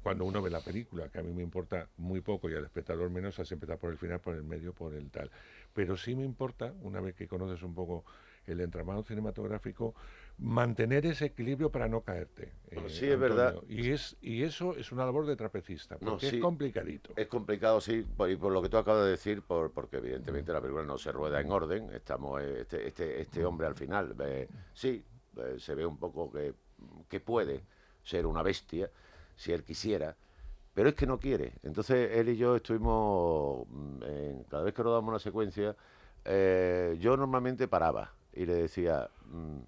cuando uno ve la película, que a mí me importa muy poco y al espectador menos, así empezar por el final, por el medio, por el tal. Pero sí me importa, una vez que conoces un poco el entramado cinematográfico, mantener ese equilibrio para no caerte. Eh, sí, es verdad. Y, es, y eso es una labor de trapecista, porque No, sí. es complicadito. Es complicado, sí, por, y por lo que tú acabas de decir, por, porque evidentemente la película no se rueda en orden. Estamos, eh, este, este, este hombre al final, eh, sí, eh, se ve un poco que, que puede ser una bestia, si él quisiera, pero es que no quiere. Entonces él y yo estuvimos, mm, en- cada vez que rodamos una secuencia, eh, yo normalmente paraba y le decía, mm,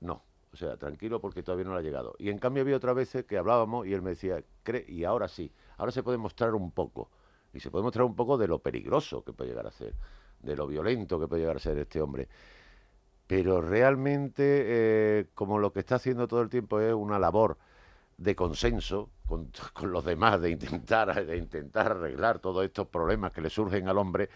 no, o sea, tranquilo porque todavía no le ha llegado. Y en cambio había otras veces que hablábamos y él me decía, Cre y ahora sí, ahora se puede mostrar un poco. Y se puede mostrar un poco de lo peligroso que puede llegar a ser, de lo violento que puede llegar a ser este hombre. Pero realmente, eh, como lo que está haciendo todo el tiempo es una labor de consenso con, [LAUGHS] con, los demás, de intentar, de intentar arreglar todos estos problemas que le surgen al hombre,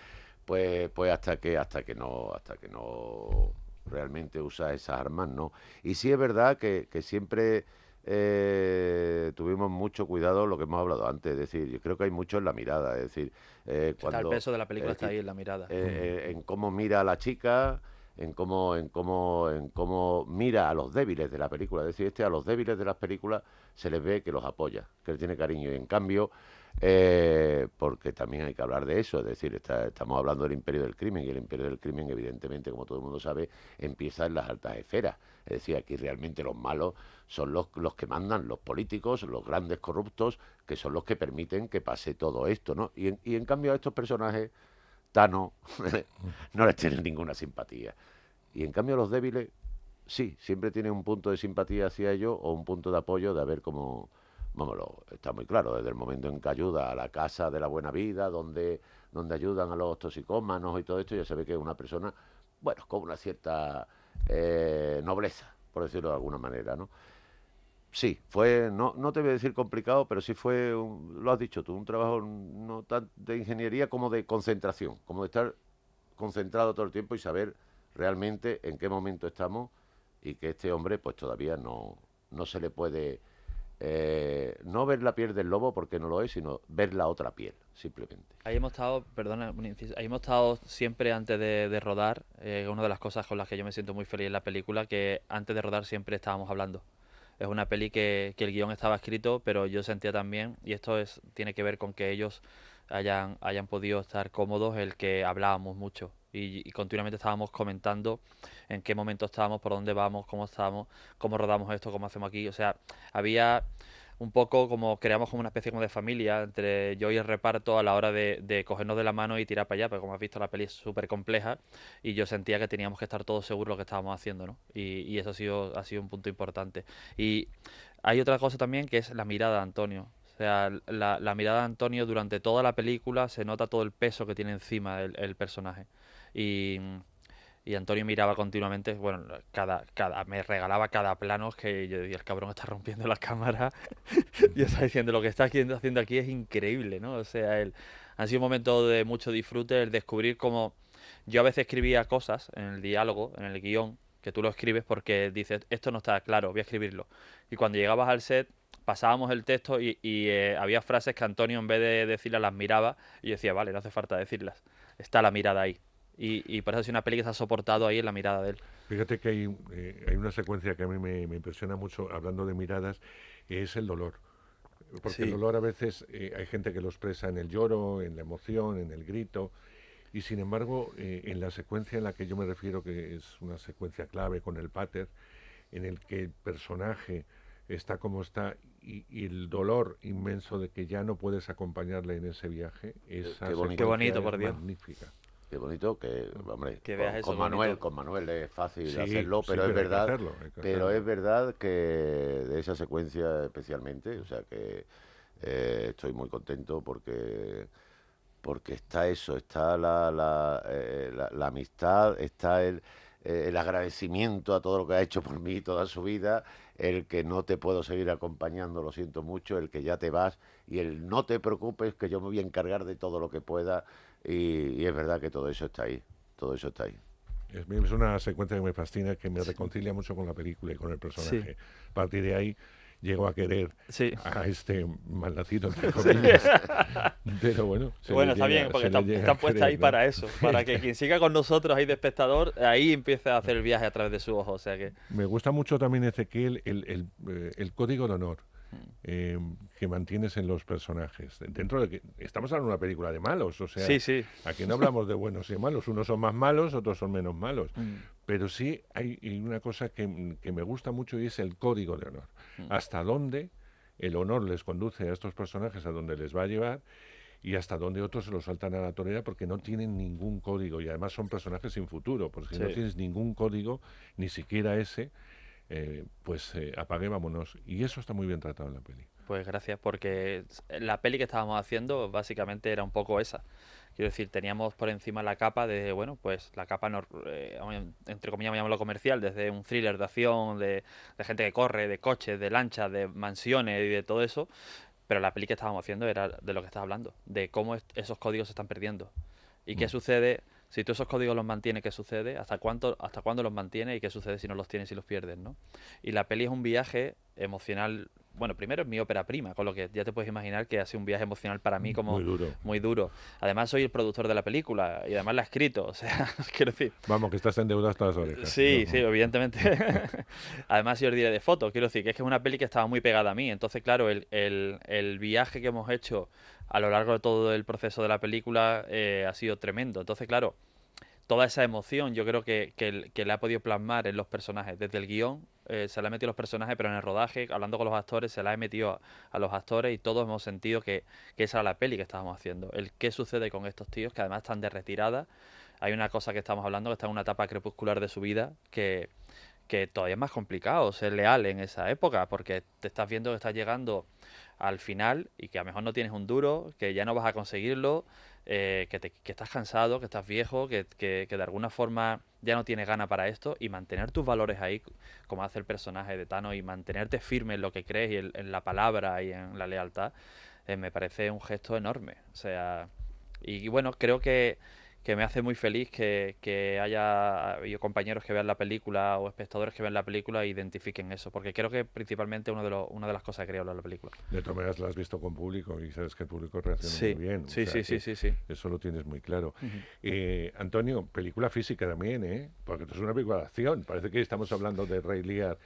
pues, pues hasta que, hasta que no, hasta que no realmente usa esas armas, ¿no? Y sí es verdad que, que siempre eh, tuvimos mucho cuidado lo que hemos hablado antes, es decir, yo creo que hay mucho en la mirada, es decir, eh, cuando, el peso de la película está ahí en la mirada, eh, en cómo mira a la chica, en cómo, en cómo, en cómo mira a los débiles de la película, es decir, este a los débiles de las películas se les ve que los apoya, que le tiene cariño, y en cambio eh, porque también hay que hablar de eso, es decir, estamos hablando del imperio del crimen y el imperio del crimen, evidentemente, como todo el mundo sabe, empieza en las altas esferas. Es decir, aquí realmente los malos son los, los que mandan, los políticos, los grandes corruptos, que son los que permiten que pase todo esto, ¿no? Y en, y en cambio a estos personajes, Tano, [LAUGHS] no les tienen ninguna simpatía. Y en cambio los débiles, sí, siempre tienen un punto de simpatía hacia ellos o un punto de apoyo de a ver cómo vámonos, está muy claro, desde el momento en que ayuda a la casa de la buena vida, donde, donde ayudan a los toxicómanos y todo esto, ya se ve que es una persona, bueno, con una cierta eh, nobleza, por decirlo de alguna manera, ¿no? Sí, fue, no, no te voy a decir complicado, pero sí fue, lo has dicho tú, un trabajo no tan de ingeniería como de concentración, como de estar concentrado todo el tiempo y saber realmente en qué momento estamos y que este hombre pues todavía no, no se le puede eh, no ver la piel del lobo porque no lo es, sino ver la otra piel, simplemente. Ahí hemos estado, perdona, ahí hemos estado siempre antes de, rodar, eh, una de las cosas con las que yo me siento muy feliz en la película, que antes de rodar siempre estábamos hablando. Es una peli que, que el guion estaba escrito, pero yo sentía también, y esto es, tiene que ver con que ellos hayan, hayan podido estar cómodos, el que hablábamos mucho y, continuamente estábamos comentando en qué momento estábamos, por dónde vamos, cómo estamos, cómo rodamos esto, cómo hacemos aquí. O sea, había un poco como creamos como una especie como de familia entre yo y el reparto a la hora de, cogernos de la mano y tirar para allá, porque como has visto la peli es súper compleja y yo sentía que teníamos que estar todos seguros de lo que estábamos haciendo, ¿no? Y, eso ha sido, ha sido un punto importante. Y hay otra cosa también que es la mirada de Antonio. O sea, la, mirada de Antonio durante toda la película se nota todo el peso que tiene encima el personaje. Y, y, Antonio miraba continuamente, bueno, cada, cada, me regalaba cada plano que yo decía, el cabrón está rompiendo la cámara [LAUGHS] y está diciendo, lo que está haciendo, aquí es increíble, ¿no? O sea, él, ha sido un momento de mucho disfrute el descubrir cómo yo a veces escribía cosas en el diálogo, en el guion, que tú lo escribes porque dices, esto no está claro, voy a escribirlo. Y cuando llegabas al set, pasábamos el texto y, y eh, había frases que Antonio en vez de decirlas las miraba y yo decía, vale, no hace falta decirlas, está la mirada ahí. Y, y por eso es una peli que se ha soportado ahí en la mirada de él. Fíjate que hay, eh, hay una secuencia que a mí me, me, impresiona mucho, hablando de miradas, es el dolor. Porque sí. el dolor a veces eh, hay gente que lo expresa en el lloro, en la emoción, en el grito. Y sin embargo, eh, en la secuencia en la que yo me refiero, que es una secuencia clave con el pater, en el que el personaje está como está y, y, el dolor inmenso de que ya no puedes acompañarle en ese viaje, esa qué bonito, qué bonito por Dios. magnífica. Qué bonito que, hombre, que con, con Manuel, con Manuel es fácil Sí, hacerlo, pero sí, es verdad, hacerlo, pero es verdad que de esa secuencia especialmente, o sea que eh, estoy muy contento porque porque está eso, está la, la, eh, la, la amistad, está el, eh, el agradecimiento a todo lo que ha hecho por mí toda su vida, el que no te puedo seguir acompañando, lo siento mucho, el que ya te vas y el no te preocupes que yo me voy a encargar de todo lo que pueda y, y es verdad que todo eso está ahí, todo eso está ahí. Es, una secuencia que me fascina, que me reconcilia mucho con la película y con el personaje. A partir de ahí llego a querer Sí. a este malnacido, entre comillas. [LAUGHS] Pero bueno, se Bueno, le está llega- bien, porque está, puesta querer, ahí ¿no? para eso, para que [LAUGHS] quien siga con nosotros ahí de espectador, ahí empiece a hacer el viaje a través de su ojo. O sea que Me gusta mucho también, Ezequiel, el, el, eh, el código de honor. Eh, que mantienes en los personajes. Dentro de que estamos hablando de una película de malos, o sea, sí, sí. aquí no hablamos de buenos y malos, unos son más malos, otros son menos malos. Mm. Pero sí hay una cosa que, que me gusta mucho y es el código de honor. Mm. Hasta dónde el honor les conduce a estos personajes, a donde les va a llevar y hasta donde otros se lo saltan a la torera porque no tienen ningún código y además son personajes sin futuro, porque no tienes ningún código, ni siquiera ese, eh, pues eh, apague, vámonos. Y eso está muy bien tratado en la peli. Pues gracias, porque la peli que estábamos haciendo básicamente era un poco esa. Quiero decir, teníamos por encima la capa de, bueno, pues la capa, eh, entre comillas, lo comercial, desde un thriller de acción, de, de, gente que corre, de coches, de lanchas, de mansiones y de todo eso. Pero la peli que estábamos haciendo era de lo que estás hablando, de cómo esos códigos se están perdiendo. Y qué mm. sucede si tú esos códigos los mantienes, ¿qué sucede? ¿Hasta cuánto, hasta cuándo los mantienes y qué sucede si no los tienes y los pierdes, ¿no? Y la peli es un viaje emocional bueno, primero es mi ópera prima, con lo que ya te puedes imaginar que ha sido un viaje emocional para mí como muy duro. Muy duro. Además soy el productor de la película y además la he escrito, [LAUGHS] o sea, quiero decir... Vamos, que estás en deuda hasta las orejas. Sí, sí, evidentemente. [LAUGHS] además yo os diré de foto, quiero decir que es que es una peli que estaba muy pegada a mí, entonces claro, el, el, el viaje que hemos hecho a lo largo de todo el proceso de la película eh, ha sido tremendo. Entonces, claro, toda esa emoción yo creo que, que, le ha podido plasmar en los personajes, desde el guion eh, se la ha metido a los personajes, pero en el rodaje, hablando con los actores, se la ha metido a, los actores y todos hemos sentido que, esa era la peli que estábamos haciendo. El qué sucede con estos tíos que además están de retirada. Hay una cosa que estamos hablando que está en una etapa crepuscular de su vida que, que todavía es más complicado ser leal en esa época porque te estás viendo que estás llegando al final y que a lo mejor no tienes un duro, que ya no vas a conseguirlo eh, que, te, estás cansado, que estás viejo, que, de alguna forma ya no tienes gana para esto y mantener tus valores ahí, como hace el personaje de Tano, y mantenerte firme en lo que crees y en, la palabra y en la lealtad, eh, me parece un gesto enorme. O sea, y bueno, creo que que me hace muy feliz que, que haya compañeros que vean la película o espectadores que vean la película e identifiquen eso, porque creo que principalmente uno de los, una de las cosas que quería hablar de la película. De todas maneras, la has visto con público y sabes que el público reacciona muy bien. Sí, sí, sí, sí, sí. Eso lo tienes muy claro. eh, Antonio, película física también, ¿eh? Porque esto es una película de acción. Parece que estamos hablando de Rey Lear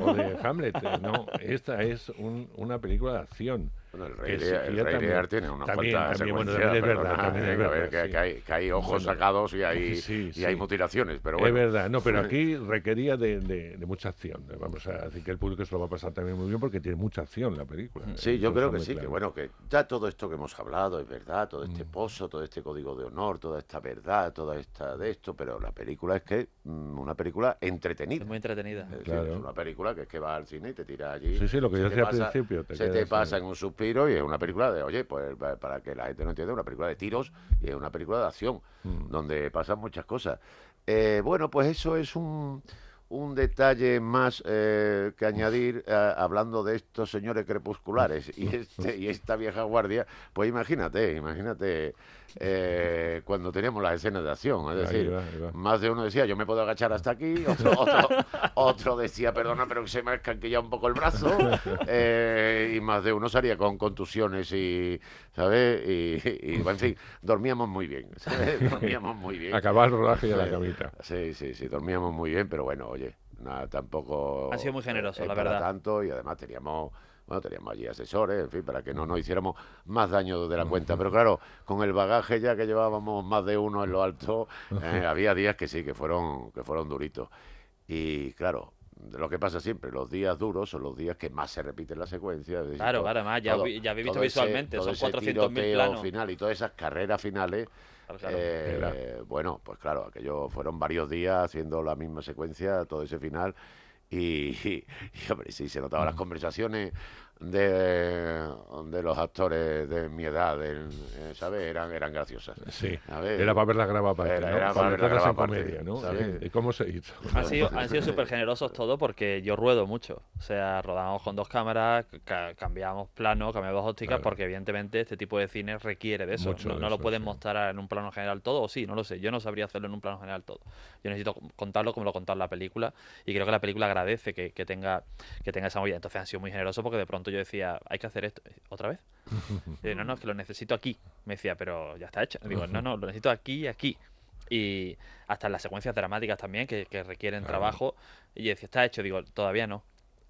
o de Hamlet. ¿eh? No, esta es un, una película de acción. Bueno, el Rey, Lear, tiene una también, también, bueno, también es verdad, también es verdad que, hay, que, hay, ojos sacados y hay, [LAUGHS] y hay mutilaciones, pero bueno. Es verdad, no, pero aquí requería de, de, mucha acción. Vamos a decir que el público se lo va a pasar también muy bien porque tiene mucha acción la película. Sí, yo creo que sí, que bueno, que ya todo esto que hemos hablado es verdad, todo este mm. pozo, todo este código de honor, toda esta verdad, toda esta de esto, pero la película es que una película entretenida. Es muy entretenida. Es, claro. es una película que es que va al cine y te tira allí. Sí, sí, lo que yo decía al principio. se te pasa en un suspiro y es una película de, oye, pues para que la gente no entienda, una película de tiros y es una película de acción, mm. donde pasan muchas cosas. Eh, bueno, pues eso es un, un detalle más eh, que añadir eh, hablando de estos señores crepusculares y, este, y esta vieja guardia, pues imagínate, imagínate eh, cuando teníamos las escenas de acción. Es decir, más de uno decía, yo me puedo agachar hasta aquí, otro, [LAUGHS] otro, decía, perdona, pero que se me ha escanquillado un poco el brazo, [LAUGHS] eh, y más de uno salía con contusiones y, ¿sabes? Y, en fin, dormíamos muy bien, [LAUGHS] Dormíamos muy bien. Acabar el rodaje y la camita. Sí, sí, sí, dormíamos muy bien, pero bueno, oye, nada, tampoco... Ha sido muy generoso, la verdad. tanto, y además teníamos bueno, teníamos allí asesores, en fin, para que no nos hiciéramos más daño de la cuenta. Pero claro, con el bagaje ya que llevábamos más de uno en lo alto, eh, [LAUGHS] había días que sí, que fueron, que fueron duritos. Y claro, lo que pasa siempre, los días duros son los días que más se repiten la secuencia. claro, claro, además ya, ya habéis visto visualmente, son 400.000 planos. final y todas esas carreras finales. Eh, bueno, pues claro, aquello fueron varios días haciendo la misma secuencia, todo ese final. Y, [LAUGHS] y, hombre, sí, se notaban las conversaciones de, de los actores de mi edad, eh, ¿sabes? Eran, eran graciosas. Sí, era para ver la graba parte, era, era para, ver la comedia, ¿no? ¿Y cómo se hizo? Han sido, han sido súper generosos todos porque yo ruedo mucho. O sea, rodamos con dos cámaras, cambiamos plano, cambiamos ópticas, porque evidentemente este tipo de cine requiere de eso. no, lo pueden mostrar en un plano general todo, o sí, no lo sé. Yo no sabría hacerlo en un plano general todo. Yo necesito contarlo como lo contado la película y creo que la película agradece que, que tenga, que tenga esa movida. Entonces han sido muy generosos porque de pronto yo decía, hay que hacer esto. ¿Otra vez? [LAUGHS] no, no, es que lo necesito aquí. Me decía, pero ya está hecho. Digo, no, no, lo necesito aquí y aquí. Y hasta en las secuencias dramáticas también, que, requieren trabajo. Y yo decía, está hecho. Digo, todavía no.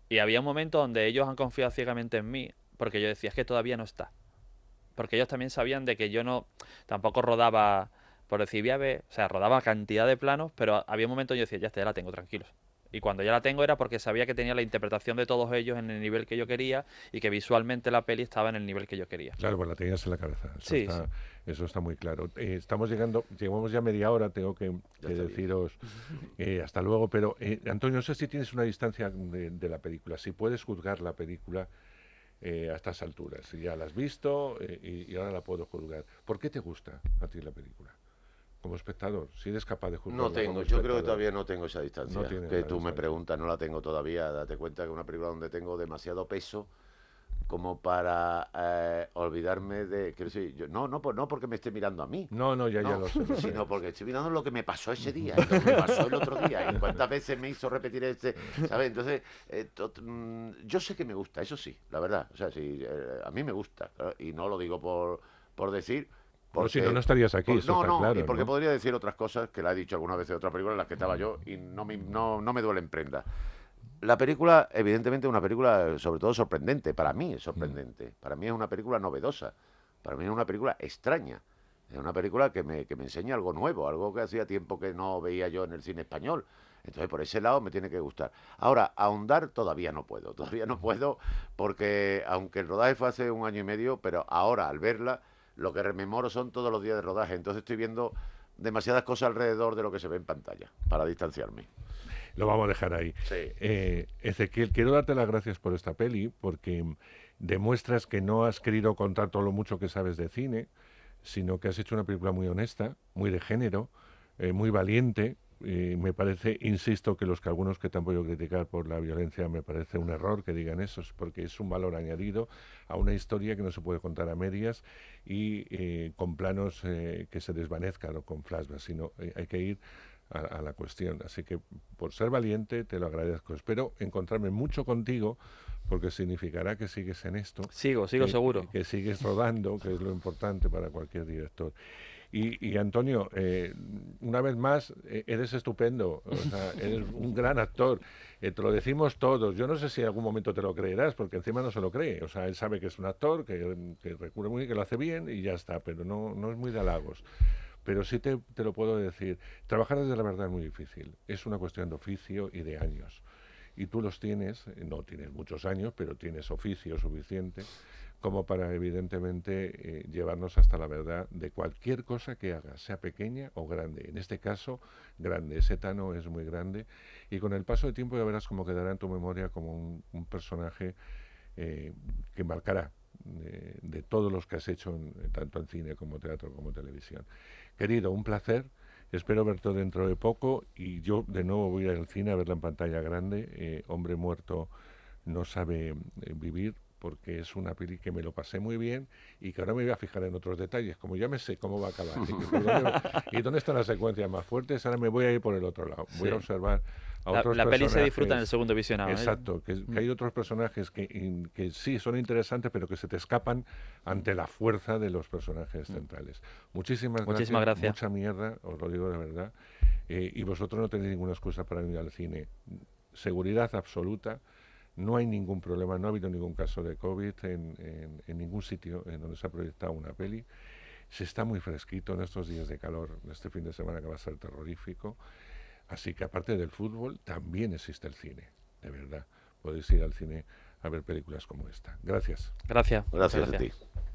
Y había un momento donde ellos han confiado ciegamente en mí, porque yo decía, es que todavía no está. Porque ellos también sabían de que yo no, tampoco rodaba, por decir, o sea, rodaba cantidad de planos, pero había un momento donde yo decía, ya está, ya la tengo, tranquilos Y cuando ya la tengo era porque sabía que tenía la interpretación de todos ellos en el nivel que yo quería y que visualmente la peli estaba en el nivel que yo quería. Claro, pues la tenías en la cabeza. Eso, Sí, está, eso está muy claro. Eh, estamos llegando, llevamos ya media hora, tengo que, que deciros [LAUGHS] eh, hasta luego, pero eh, Antonio, no sé si tienes una distancia de, de la película, si puedes juzgar la película eh, a estas alturas. Si ya la has visto eh, y, y ahora la puedo juzgar. ¿Por qué te gusta a ti la película? Como espectador, si eres capaz de juzgar. No tengo, yo creo que todavía no tengo esa distancia. No que tú me preguntas, no la tengo todavía. Date cuenta que es una película donde tengo demasiado peso como para eh, olvidarme de. Quiero decir, yo, no, no, no porque me esté mirando a mí. No, no, ya, ya No, lo sé. lo sé. Sino porque estoy mirando lo que me pasó ese día, y lo que me pasó el otro día, y cuántas veces me hizo repetir este, ¿sabes? Entonces, eh, tot- mm, yo sé que me gusta, eso sí, la verdad. O sea, sí, eh, a mí me gusta, y no lo digo por, por decir. No, si no, no estarías aquí, eso no, está no, claro, y porque ¿no? podría decir otras cosas que la he dicho alguna vez en otra película en las que estaba yo y no me, no, no me duelen prendas. La película, evidentemente, es una película sobre todo sorprendente. Para mí es sorprendente. Para mí es una película novedosa. Para mí es una película extraña. Es una película que me, que me enseña algo nuevo, algo que hacía tiempo que no veía yo en el cine español. Entonces, por ese lado me tiene que gustar. Ahora, ahondar todavía no puedo. Todavía no puedo porque, aunque el rodaje fue hace un año y medio, pero ahora, al verla, lo que rememoro son todos los días de rodaje. Entonces estoy viendo demasiadas cosas alrededor de lo que se ve en pantalla, para distanciarme. Lo vamos a dejar ahí. Sí. Eh, Ezequiel, quiero darte las gracias por esta peli, porque demuestras que no has querido contar todo lo mucho que sabes de cine, sino que has hecho una película muy honesta, muy de género, eh, muy valiente. Eh, me parece, insisto, que los que algunos que te han podido criticar por la violencia me parece un error que digan eso, es porque es un valor añadido a una historia que no se puede contar a medias y eh, con planos eh, que se desvanezcan o con flashbacks, sino eh, hay que ir a, a la cuestión. Así que por ser valiente te lo agradezco. Espero encontrarme mucho contigo porque significará que sigues en esto. Sigo, sigo que- seguro. Que sigues rodando, que es lo importante para cualquier director. Y, y, Antonio, eh, una vez más, eh, eres estupendo, o sea, [LAUGHS] eres un gran actor, Eh, te lo decimos todos, yo no sé si en algún momento te lo creerás, porque encima no se lo cree, o sea, él sabe que es un actor, que, que recurre muy bien, que lo hace bien y ya está, pero no, no es muy de halagos. Pero sí te, te lo puedo decir, trabajar desde la verdad es muy difícil, es una cuestión de oficio y de años. Y tú los tienes, no tienes muchos años, pero tienes oficio suficiente como para evidentemente eh, llevarnos hasta la verdad de cualquier cosa que hagas, sea pequeña o grande. En este caso, grande. Ese Tano es muy grande y con el paso del tiempo ya verás cómo quedará en tu memoria como un, personaje eh, que marcará de, de, todos los que has hecho, tanto en cine como teatro como televisión. Querido, un placer. Espero verte dentro de poco y yo de nuevo voy al cine a verla en pantalla grande. Eh, Hombre muerto no sabe eh, vivir porque es una peli que me lo pasé muy bien y que ahora me voy a fijar en otros detalles, como ya me sé cómo va a acabar y, dónde, [LAUGHS] y dónde están las secuencias más fuertes, ahora me voy a ir por el otro lado, voy sí. a observar a la, otros la peli se disfruta en el segundo visionado. Exacto, que, que, hay otros personajes que, in, que, sí son interesantes, pero que se te escapan ante la fuerza de los personajes centrales. Muchísimas, Muchísimas gracias, gracias. Mucha mierda, os lo digo de verdad. Eh, y vosotros no tenéis ninguna excusa para ir al cine. Seguridad absoluta no hay ningún problema, no ha habido ningún caso de COVID en, en, en, ningún sitio en donde se ha proyectado una peli. Se está muy fresquito en estos días de calor, este fin de semana que va a ser terrorífico. Así que aparte del fútbol, también existe el cine, de verdad. Podéis ir al cine a ver películas como esta. Gracias. Gracias. Gracias, gracias. a ti.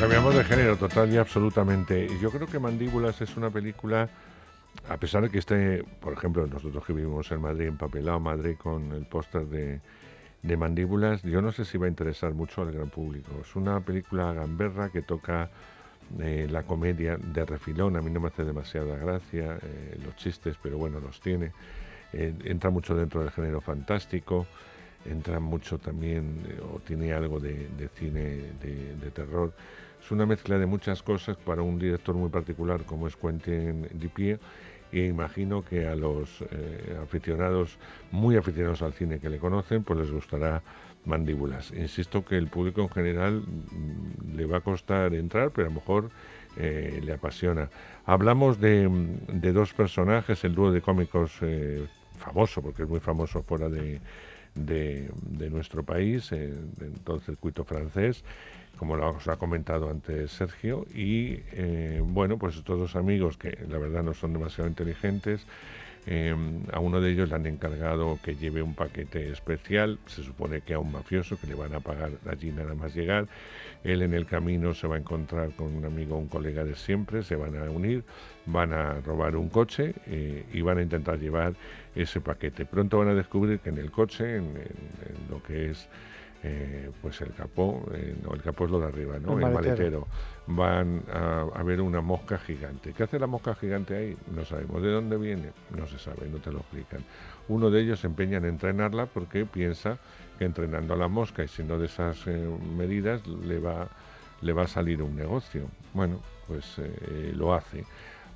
Cambiamos de género total y absolutamente. Y yo creo que Mandíbulas es una película a pesar de que esté, por ejemplo, nosotros que vivimos en Madrid, empapelado Madrid con el póster de, de, Mandíbulas, yo no sé si va a interesar mucho al gran público. Es una película gamberra que toca eh, la comedia de refilón, a mí no me hace demasiada gracia eh, los chistes, pero bueno, los tiene. Eh, entra mucho dentro del género fantástico, entra mucho también, o tiene algo de, cine de, terror. Es una mezcla de muchas cosas para un director muy particular como es Quentin Dupieux y imagino que a los eh, aficionados, muy aficionados al cine que le conocen, pues les gustará Mandíbulas. Insisto que el público en general mm, le va a costar entrar, pero a lo mejor eh, le apasiona. Hablamos de, de, dos personajes, el dúo de cómicos eh, famoso, porque es muy famoso fuera de, de, de nuestro país, en todo el circuito francés. Como lo os ha comentado antes Sergio, y eh, bueno, pues estos dos amigos que la verdad no son demasiado inteligentes, em, a uno de ellos le han encargado que lleve un paquete especial, se supone que a un mafioso que le van a pagar allí nada más llegar. Él en el camino se va a encontrar con un amigo, un colega de siempre, se van a unir, van a robar un coche eh, y van a intentar llevar ese paquete. Pronto van a descubrir que en el coche, en lo que es eh, pues el capó, eh, no, el capó es lo de arriba, ¿no? El, maletero. Van a, ver una mosca gigante. ¿Qué hace la mosca gigante ahí? No sabemos. ¿De dónde viene? No se sabe, no te lo explican. Uno de ellos se empeña en entrenarla porque piensa que entrenando a la mosca y siendo de esas eh, medidas le va, le va a salir un negocio. Bueno, pues lo hace.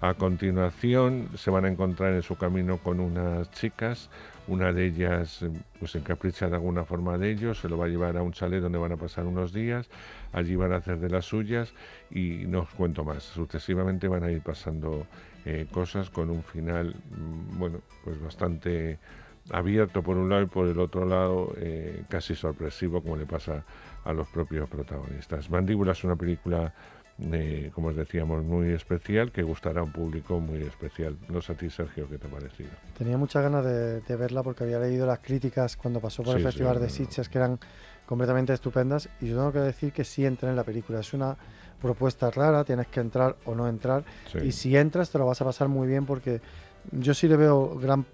A continuación se van a encontrar en su camino con unas chicas una de ellas pues encapricha de alguna forma de ellos, se lo va a llevar a un chalet donde van a pasar unos días, allí van a hacer de las suyas y no os cuento más. Sucesivamente van a ir pasando eh, cosas con un final, mm, bueno, pues bastante abierto por un lado y por el otro lado eh, casi sorpresivo como le pasa a los propios protagonistas. Mandíbula es una película como os decíamos, muy especial, que gustará a un público muy especial. No sé a ti, Sergio, ¿qué te ha parecido? Tenía muchas ganas de, verla porque había leído las críticas cuando pasó por el Festival de Sitges, que eran completamente estupendas, y yo tengo que decir que sí entra en la película. Es una propuesta rara, tienes que entrar o no entrar, y si entras te lo vas a pasar muy bien porque yo sí le veo gran,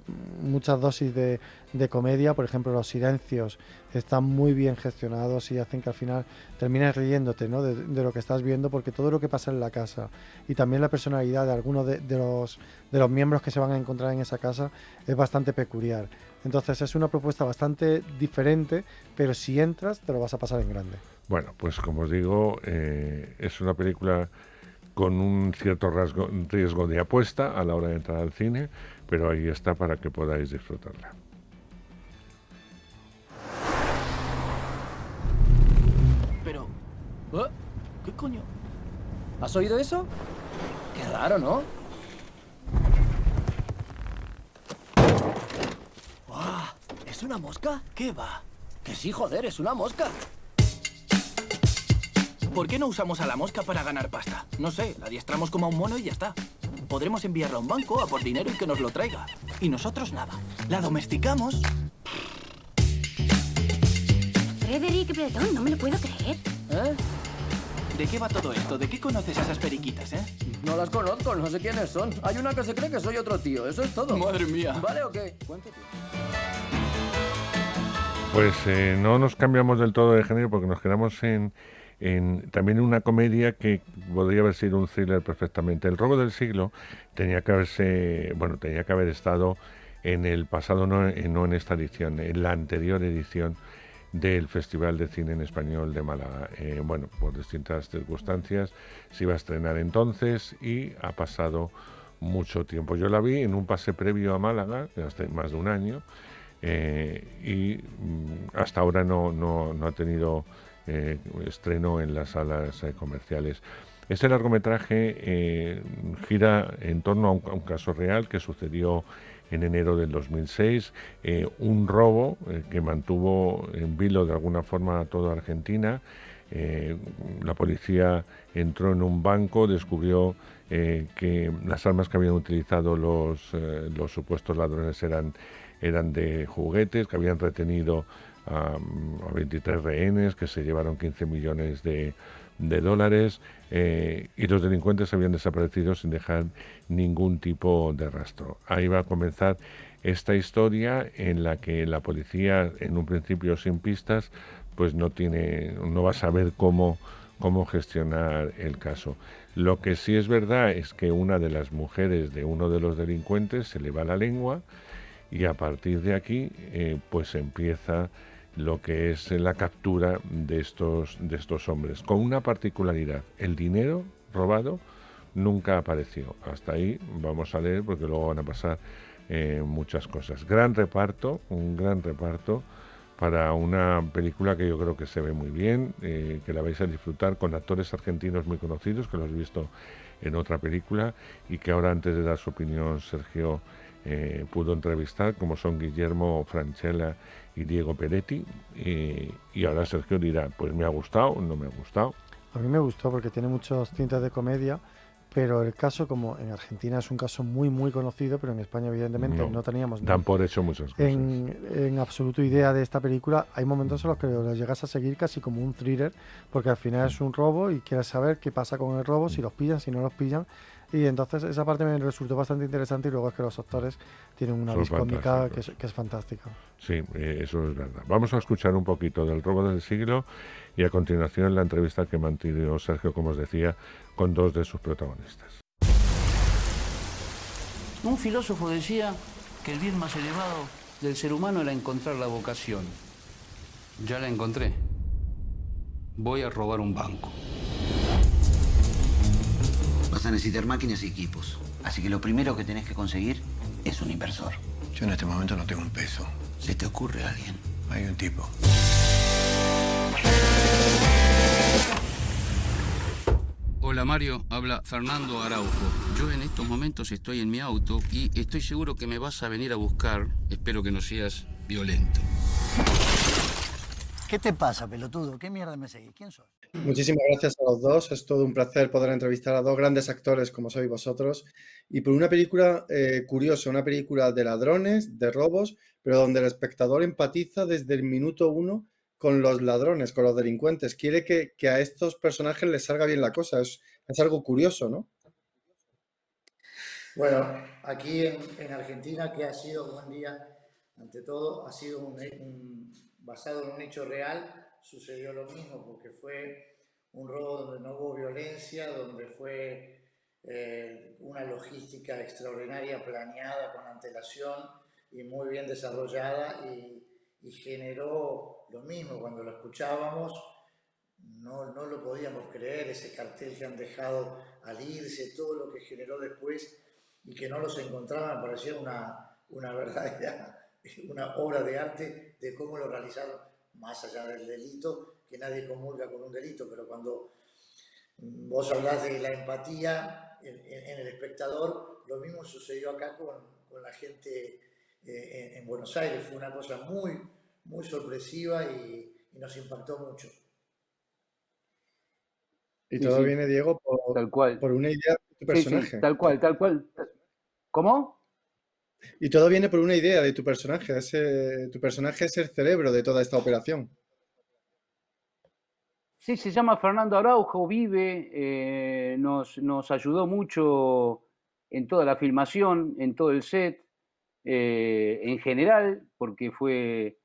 muchas dosis de, comedia, por ejemplo, los silencios están muy bien gestionados y hacen que al final termines riéndote ¿no? de, lo que estás viendo, porque todo lo que pasa en la casa y también la personalidad de algunos de, los, de los miembros que se van a encontrar en esa casa es bastante peculiar. Entonces es una propuesta bastante diferente, pero si entras te lo vas a pasar en grande. Bueno, pues como os digo, eh, es una película con un cierto riesgo de apuesta a la hora de entrar al cine, pero ahí está para que podáis disfrutarla. Pero... ¿eh? ¿Qué coño? ¿Has oído eso? Qué raro, ¿no? ¿Es una mosca? ¿Qué va? Que sí, joder, es una mosca. ¿Por qué no usamos a la mosca para ganar pasta? No sé, la adiestramos como a un mono y ya está. Podremos enviarla a un banco a por dinero y que nos lo traiga. Y nosotros nada. La domesticamos. Frederick Breton, no me lo puedo creer. ¿Eh? ¿De qué va todo esto? ¿De qué conoces a esas periquitas, eh? No las conozco, no sé quiénes son. Hay una que se cree que soy otro tío, eso es todo. Madre mía. ¿Vale o qué? Pues eh, no nos cambiamos del todo de género porque nos quedamos en en, también una comedia que podría haber sido un thriller perfectamente. El robo del siglo tenía que haberse, bueno, tenía que haber estado en el pasado, no, en esta edición, en la anterior edición del Festival de Cine en Español de Málaga. Eh, bueno, por distintas circunstancias se iba a estrenar entonces y ha pasado mucho tiempo. Yo la vi en un pase previo a Málaga, hace más de un año, eh, y mm, hasta ahora no, no, no ha tenido eh, estreno en las salas eh, comerciales. Este largometraje eh, gira en torno a un, caso real que sucedió en enero del 2006, un robo que mantuvo en vilo de alguna forma a toda Argentina. la policía entró en un banco, descubrió que las armas que habían utilizado los, los supuestos ladrones eran, eran de juguetes, que habían retenido a, 23 rehenes que se llevaron 15 millones de, dólares eh, y los delincuentes habían desaparecido sin dejar ningún tipo de rastro. Ahí va a comenzar esta historia en la que la policía, en un principio sin pistas, pues no tiene, no va a saber cómo, cómo gestionar el caso. Lo que sí es verdad es que una de las mujeres de uno de los delincuentes se le va la lengua y a partir de aquí eh, pues empieza lo que es la captura de estos, de estos hombres, con una particularidad, el dinero robado nunca apareció. Hasta ahí vamos a leer porque luego van a pasar eh, muchas cosas. Gran reparto, un gran reparto para una película que yo creo que se ve muy bien, eh, que la vais a disfrutar con actores argentinos muy conocidos, que los he visto en otra película y que ahora antes de dar su opinión Sergio eh, pudo entrevistar, como son Guillermo Franchella y Diego Peretti. y ahora Sergio dirá, pues me ha gustado, no me ha gustado. A mí me gustó porque tiene muchos tintes de comedia pero el caso, como en Argentina es un caso muy, muy conocido, pero en España, evidentemente, no, teníamos. Dan por hecho muchas cosas. En, absoluto idea de esta película. Hay momentos en los que lo llegas a seguir casi como un thriller, porque al final es un robo y quieres saber qué pasa con el robo, si los pillan, si no los pillan. Y entonces esa parte me resultó bastante interesante y luego es que los actores tienen una vis cómica que es, que es, fantástica. Sí, eh, eso es verdad. Vamos a escuchar un poquito del robo del siglo y a continuación la entrevista que mantuvo Sergio, como os decía, con dos de sus protagonistas. Un filósofo decía que el bien más elevado del ser humano era encontrar la vocación. Ya la encontré. Voy a robar un banco. Vas a necesitar máquinas y equipos. Así que lo primero que tenés que conseguir es un inversor. Yo en este momento no tengo un peso. ¿Se te ocurre alguien? Hay un tipo. Hola Mario, habla Fernando Araujo. Yo en estos momentos estoy en mi auto y estoy seguro que me vas a venir a buscar. Espero que no seas violento. ¿Qué te pasa, pelotudo? ¿Qué mierda me seguís? ¿Quién sos? Muchísimas gracias a los dos. Es todo un placer poder entrevistar a dos grandes actores como sois vosotros. Y por una película eh, curiosa, una película de ladrones, de robos, pero donde el espectador empatiza desde el minuto uno con los ladrones, con los delincuentes. Quiere que, a estos personajes les salga bien la cosa. Es, es algo curioso, ¿no? Bueno, aquí en, Argentina, que ha sido buen día, ante todo, ha sido un, basado en un hecho real, sucedió lo mismo, porque fue un robo donde no hubo violencia, donde fue eh, una logística extraordinaria, planeada con antelación y muy bien desarrollada y, generó lo mismo. Cuando lo escuchábamos, no, no, lo podíamos creer, ese cartel que han dejado al irse, todo lo que generó después y que no los encontraban, parecía una, una [LAUGHS] verdadera, una obra de arte de cómo lo realizaron, más allá del delito, que nadie comulga con un delito, pero cuando vos hablás de la empatía en, el espectador, lo mismo sucedió acá con, con la gente eh, en, Buenos Aires, fue una cosa muy, muy sorpresiva y, nos impactó mucho. Y todo viene, Diego, por, tal cual. por una idea de tu personaje. tal cual, tal cual. ¿Cómo? Y todo viene por una idea de tu personaje. Ese, tu personaje es el cerebro de toda esta operación. Sí, se llama Fernando Araujo, vive, eh, nos, nos, ayudó mucho en toda la filmación, en todo el set, eh, en general, porque fue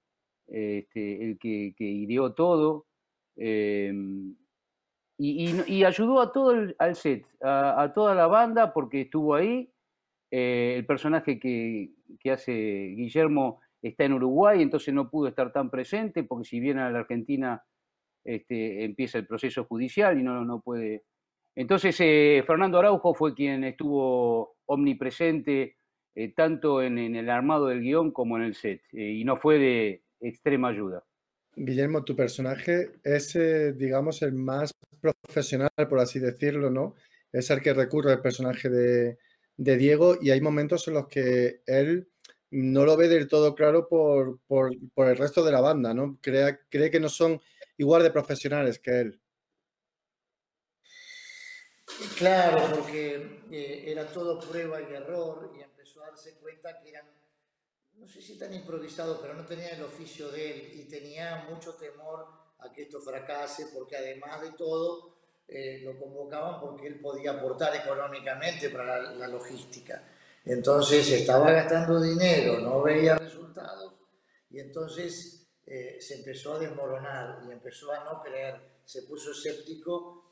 este, el que, que, ideó todo. Em, y, ayudó a todo el, al set, a, toda la banda, porque estuvo ahí. Eh, el personaje que, hace Guillermo está en Uruguay, entonces no pudo estar tan presente, porque si viene a la Argentina este, empieza el proceso judicial y no, no puede. Entonces, eh, Fernando Araujo fue quien estuvo omnipresente eh, tanto en, el armado del guion como en el set, y no fue de extrema ayuda. Guillermo, tu personaje es, digamos, el más profesional, por así decirlo, ¿no? Es el que recurre al personaje de, Diego y hay momentos en los que él no lo ve del todo claro por, el resto de la banda, ¿no? Cree, cree que no son igual de profesionales que él. Claro, porque eh, era todo prueba y error y empezó a darse cuenta que eran no sé si tan improvisado, pero no tenía el oficio de él y tenía mucho temor a que esto fracase, porque además de todo eh, lo convocaban porque él podía aportar económicamente para la, logística. Entonces estaba gastando dinero, no veía resultados y entonces eh, se empezó a desmoronar y empezó a no creer, se puso escéptico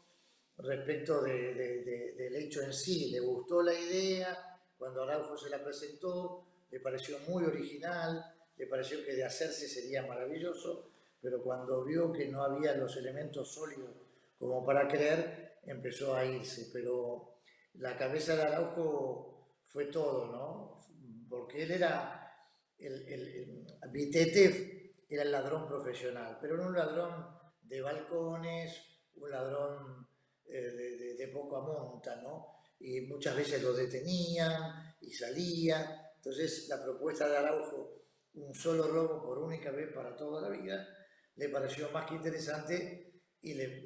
respecto del hecho en sí, le gustó la idea, cuando Araujo se la presentó, le pareció muy original, le pareció que de hacerse sería maravilloso, pero cuando vio que no había los elementos sólidos como para creer, empezó a irse. Pero la cabeza de Araujo fue todo, ¿no? Porque él era, el, el, Vitete era el ladrón profesional, pero no un ladrón de balcones, un ladrón eh, de, de, poca monta, ¿no? Y muchas veces lo detenían y salía, entonces, la propuesta de Araujo un solo robo por única vez para toda la vida, le pareció más que interesante y le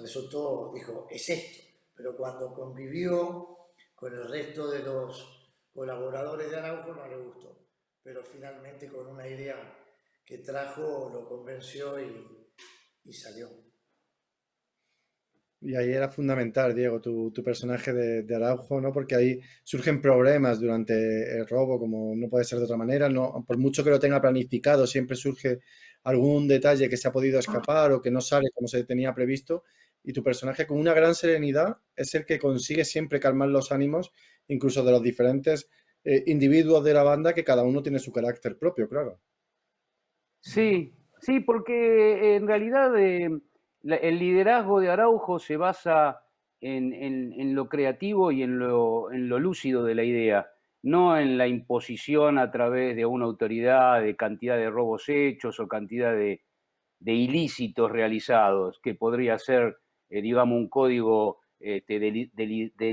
resultó, dijo, es esto. Pero cuando convivió con el resto de los colaboradores de Araujo no le gustó. Pero finalmente con una idea que trajo lo convenció y, salió. Y ahí era fundamental, Diego, tu, personaje de, de, Araujo, ¿no? Porque ahí surgen problemas durante el robo, como no puede ser de otra manera, no, por mucho que lo tenga planificado, siempre surge algún detalle que se ha podido escapar o que no sale como se tenía previsto. Y tu personaje con una gran serenidad es el que consigue siempre calmar los ánimos, incluso de los diferentes eh, individuos de la banda, que cada uno tiene su carácter propio, claro. Sí, sí, porque en realidad eh, el liderazgo de Araujo se basa en, lo creativo y en lo, en lo lúcido de la idea no en la imposición a través de una autoridad de cantidad de robos hechos o cantidad de, ilícitos realizados, que podría ser, eh, digamos, un código este, de,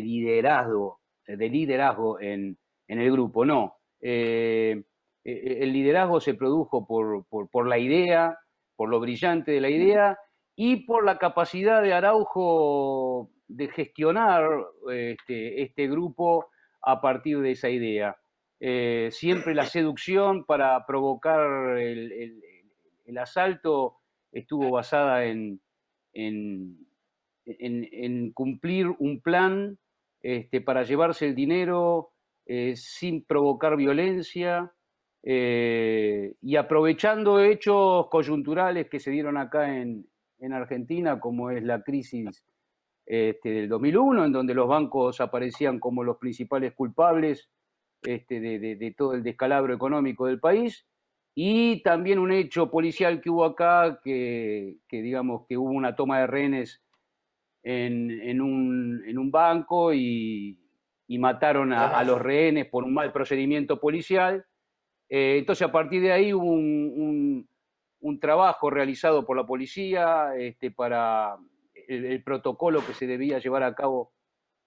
liderazgo, de liderazgo en, el grupo. No. Eh, eh, el liderazgo se produjo por, la idea, por lo brillante de la idea y por la capacidad de Araujo de gestionar este, este grupo a partir de esa idea. Eh, siempre la seducción para provocar el, asalto estuvo basada en, cumplir un plan este, para llevarse el dinero eh, sin provocar violencia eh, y aprovechando hechos coyunturales que se dieron acá en, en Argentina, como es la crisis este, del 2001, en donde los bancos aparecían como los principales culpables este, de, todo el descalabro económico del país, y también un hecho policial que hubo acá, que, digamos que hubo una toma de rehenes en, un, banco y, mataron a, los rehenes por un mal procedimiento policial. Eh, entonces, a partir de ahí hubo un, trabajo realizado por la policía este, para el, protocolo que se debía llevar a cabo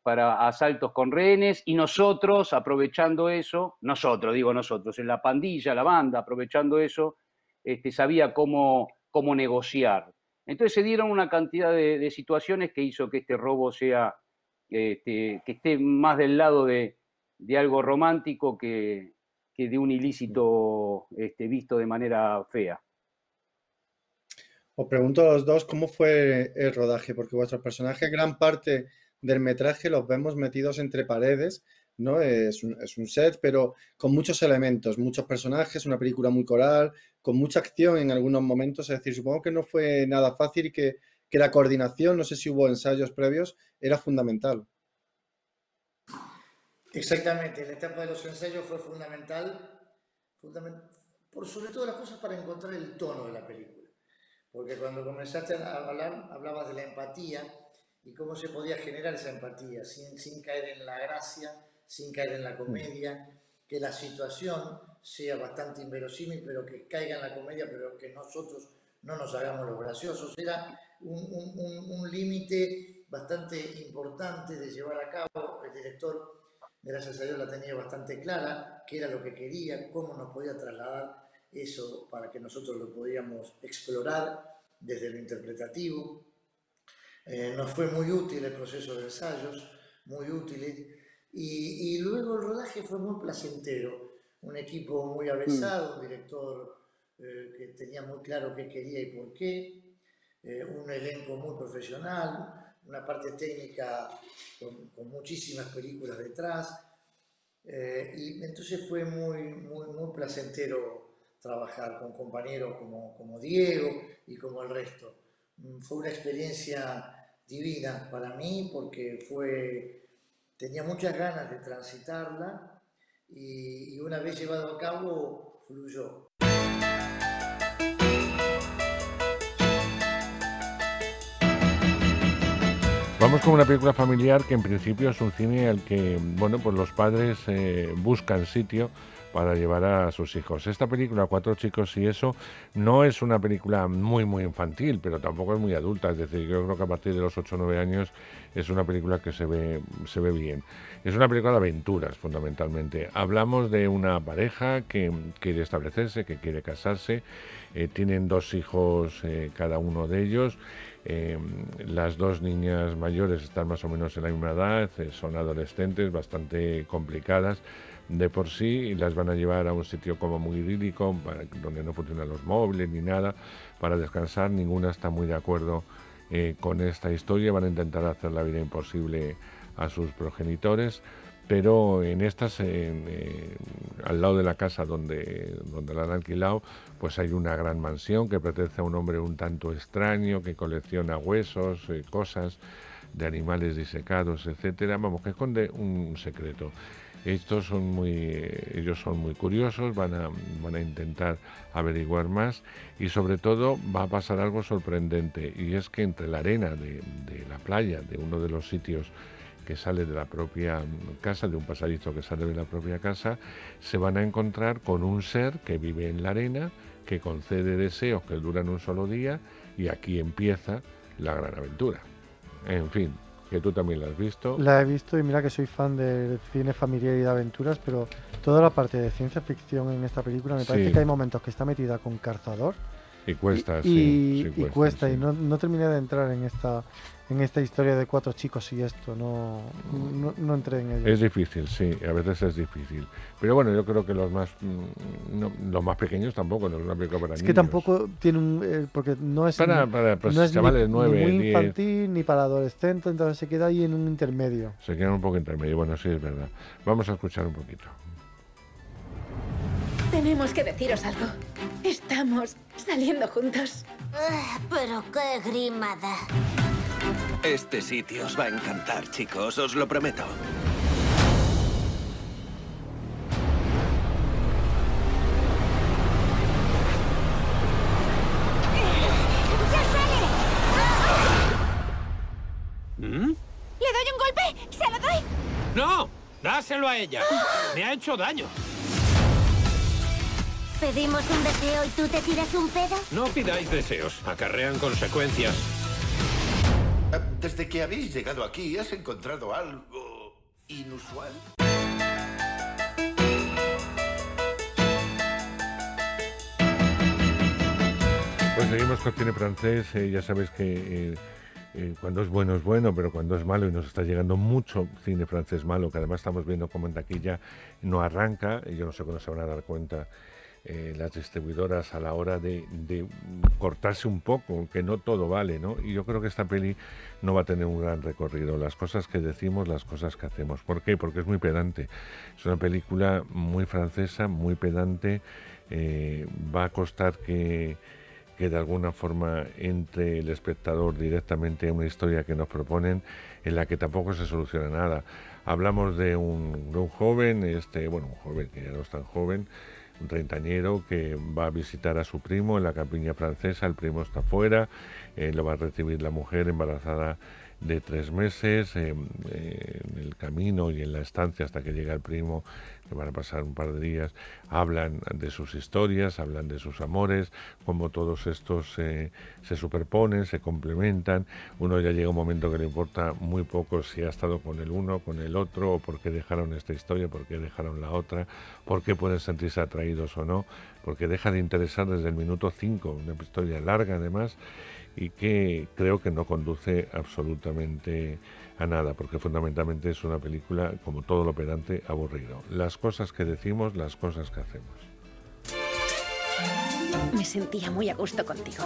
para asaltos con rehenes y nosotros, aprovechando eso, nosotros, digo nosotros, en la pandilla, la banda, aprovechando eso, este, sabía cómo, cómo negociar. Entonces se dieron una cantidad de, situaciones que hizo que este robo sea, este, que esté más del lado de, algo romántico que, que, de un ilícito este, visto de manera fea. Os pregunto a los dos cómo fue el rodaje, porque vuestros personajes, gran parte del metraje los vemos metidos entre paredes, ¿no? Es un, set, pero con muchos elementos, muchos personajes, una película muy coral, con mucha acción en algunos momentos. Es decir, supongo que no fue nada fácil y que, la coordinación, no sé si hubo ensayos previos, era fundamental. Exactamente, la etapa de los ensayos fue fundamental, por sobre todo las cosas para encontrar el tono de la película porque cuando comenzaste a hablar hablabas de la empatía y cómo se podía generar esa empatía sin, sin caer en la gracia, sin caer en la comedia, que la situación sea bastante inverosímil, pero que caiga en la comedia, pero que nosotros no nos hagamos los graciosos. Era un, un, un límite bastante importante de llevar a cabo. El director, gracias a Dios, la tenía bastante clara, qué era lo que quería, cómo nos podía trasladar eso para que nosotros lo podíamos explorar desde lo interpretativo. Eh, nos fue muy útil el proceso de ensayos, muy útil. Y, luego el rodaje fue muy placentero. Un equipo muy avesado, un director eh, que tenía muy claro qué quería y por qué, eh, un elenco muy profesional, una parte técnica con, con muchísimas películas detrás. y entonces fue muy, muy, muy placentero trabajar con compañeros como, como Diego y como el resto. Mm, fue una experiencia divina para mí porque fue, tenía muchas ganas de transitarla y, y una vez llevado a cabo fluyó. Vamos con una película familiar que en principio es un cine al que, bueno, pues los padres eh, buscan sitio para llevar a sus hijos. Esta película, Cuatro chicos y eso, no es una película muy, muy infantil, pero tampoco es muy adulta. Es decir, yo creo que a partir de los 8 o 9 años es una película que se ve, se ve bien. Es una película de aventuras, fundamentalmente. Hablamos de una pareja que quiere establecerse, que quiere casarse. Eh, tienen dos hijos eh, cada uno de ellos. Eh, las dos niñas mayores están más o menos en la misma edad, son adolescentes, bastante complicadas de por sí y las van a llevar a un sitio como muy idílico, donde no funcionan los móviles ni nada, para descansar. Ninguna está muy de acuerdo eh, con esta historia, van a intentar hacer la vida imposible a sus progenitores. Pero en estas, al lado de la casa donde, donde la han alquilado, pues hay una gran mansión que pertenece a un hombre un tanto extraño que colecciona huesos, eh, cosas de animales disecados, etcétera. Vamos, que esconde un secreto. Estos son muy, ellos son muy curiosos, van a, van a intentar averiguar más y sobre todo va a pasar algo sorprendente y es que entre la arena de, la playa, de uno de los sitios que sale de la propia casa, de un pasadizo que sale de la propia casa, se van a encontrar con un ser que vive en la arena, que concede deseos que duran un solo día y aquí empieza la gran aventura. En fin, que tú también la has visto. La he visto y mira que soy fan del cine familiar y de aventuras, pero toda la parte de ciencia ficción en esta película me parece que hay momentos que está metida con calzador. Y cuesta, y, sí, y cuesta, y no, no terminé de entrar en esta en esta historia de cuatro chicos y esto, no, no, entré en ello. Es difícil, sí, a veces es difícil. Pero bueno, yo creo que los más mm, los más pequeños tampoco, no es una película para es niños. que tampoco tiene un... Eh, porque no es, para, para pues, no es chavales ni, 9, ni muy infantil ni para adolescentes, entonces se queda ahí en un intermedio. Se queda un poco intermedio, bueno, sí, es verdad. Vamos a escuchar un poquito. Tenemos que deciros algo. Estamos saliendo juntos. Ah, pero qué grimada. Este sitio os va a encantar, chicos, os lo prometo. ¿Mm? ¿Le doy un golpe? ¿Se lo doy? ¡No! ¡Dáselo a ella! ¡Me ha hecho daño! ¿Pedimos un deseo y tú te tiras un pedo? No pidáis deseos. Acarrean consecuencias. Desde que habéis llegado aquí, ¿has encontrado algo inusual? Pues seguimos con cine francés. Eh, ya sabéis que eh, eh, cuando es bueno es bueno, pero cuando es malo y nos está llegando mucho cine francés malo, que además estamos viendo como en taquilla no arranca, y yo no sé cuándo se van a dar cuenta eh, las distribuidoras a la hora de, cortarse un poco, que no todo vale, ¿no? Y yo creo que esta peli no va a tener un gran recorrido. Las cosas que decimos, las cosas que hacemos. ¿Por qué? Porque es muy pedante. Es una película muy francesa, muy pedante. Eh, va a costar que, que de alguna forma entre el espectador directamente a una historia que nos proponen en la que tampoco se soluciona nada. Hablamos de un, de un joven, este, bueno, un joven que ya no es tan joven, un treintañero que va a visitar a su primo en la campiña francesa, el primo está fuera, eh, lo va a recibir la mujer embarazada de tres meses em, eh, en el camino y en la estancia hasta que llega el primo, van a pasar un par de días, hablan de sus historias, hablan de sus amores, cómo todos estos se superponen, se complementan. Uno ya llega un momento que le importa muy poco si ha estado con el uno, con el otro, o por qué dejaron esta historia, por qué dejaron la otra, por qué pueden sentirse atraídos o no, porque deja de interesar desde el minuto 5, una historia larga además y que creo que no conduce absolutamente a nada, porque fundamentalmente es una película, como todo lo pedante, aburrido. Las cosas que decimos, las cosas que hacemos. Me sentía muy a gusto contigo,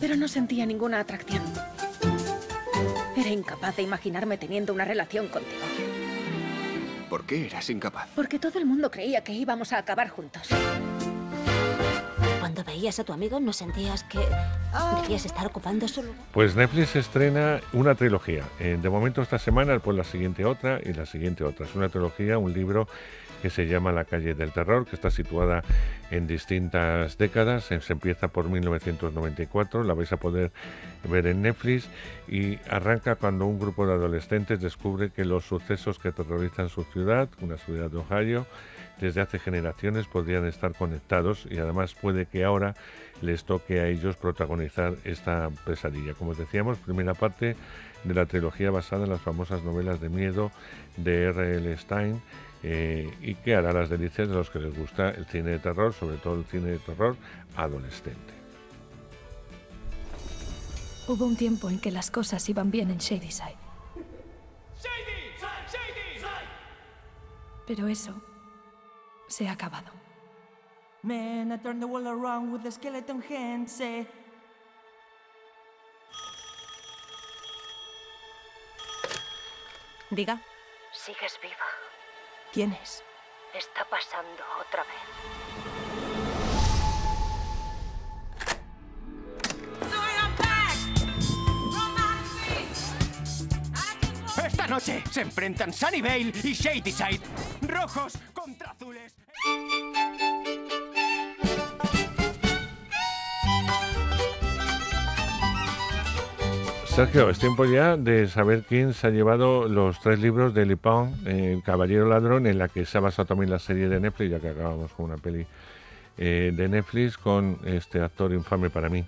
pero no sentía ninguna atracción. Era incapaz de imaginarme teniendo una relación contigo. ¿Por qué eras incapaz? Porque todo el mundo creía que íbamos a acabar juntos cuando veías a tu amigo no sentías que debías estar ocupando su lugar? Pues Netflix estrena una trilogía. Eh, de momento esta semana, pues la siguiente otra y la siguiente otra. Es una trilogía, un libro que se llama La calle del terror, que está situada en distintas décadas. Se empieza por 1994, la vais a poder ver en Netflix y arranca cuando un grupo de adolescentes descubre que los sucesos que terrorizan su ciudad, una ciudad de Ohio, desde hace generaciones podrían estar conectados y además puede que ahora les toque a ellos protagonizar esta pesadilla. Como decíamos, primera parte de la trilogía basada en las famosas novelas de miedo de R.L. Stein. Eh, y que hará las delicias de los que les gusta el cine de terror, sobre todo el cine de terror adolescente. Hubo un tiempo en que las cosas iban bien en Shadyside. Pero eso se ha acabado. Man, I turned the world around with a skeleton hand, say. Diga. Sigues viva. ¿Quién es? Está pasando otra vez. Esta noche se enfrentan Sunnyvale y Shadyside. Rojos contra azules. Sergio, es tiempo ya de saber quién se ha llevado los tres libros de Lipón, El Caballero Ladrón, en la que se ha basado también la serie de Netflix, ya que acabamos con una peli eh, de Netflix, con este actor infame para mí,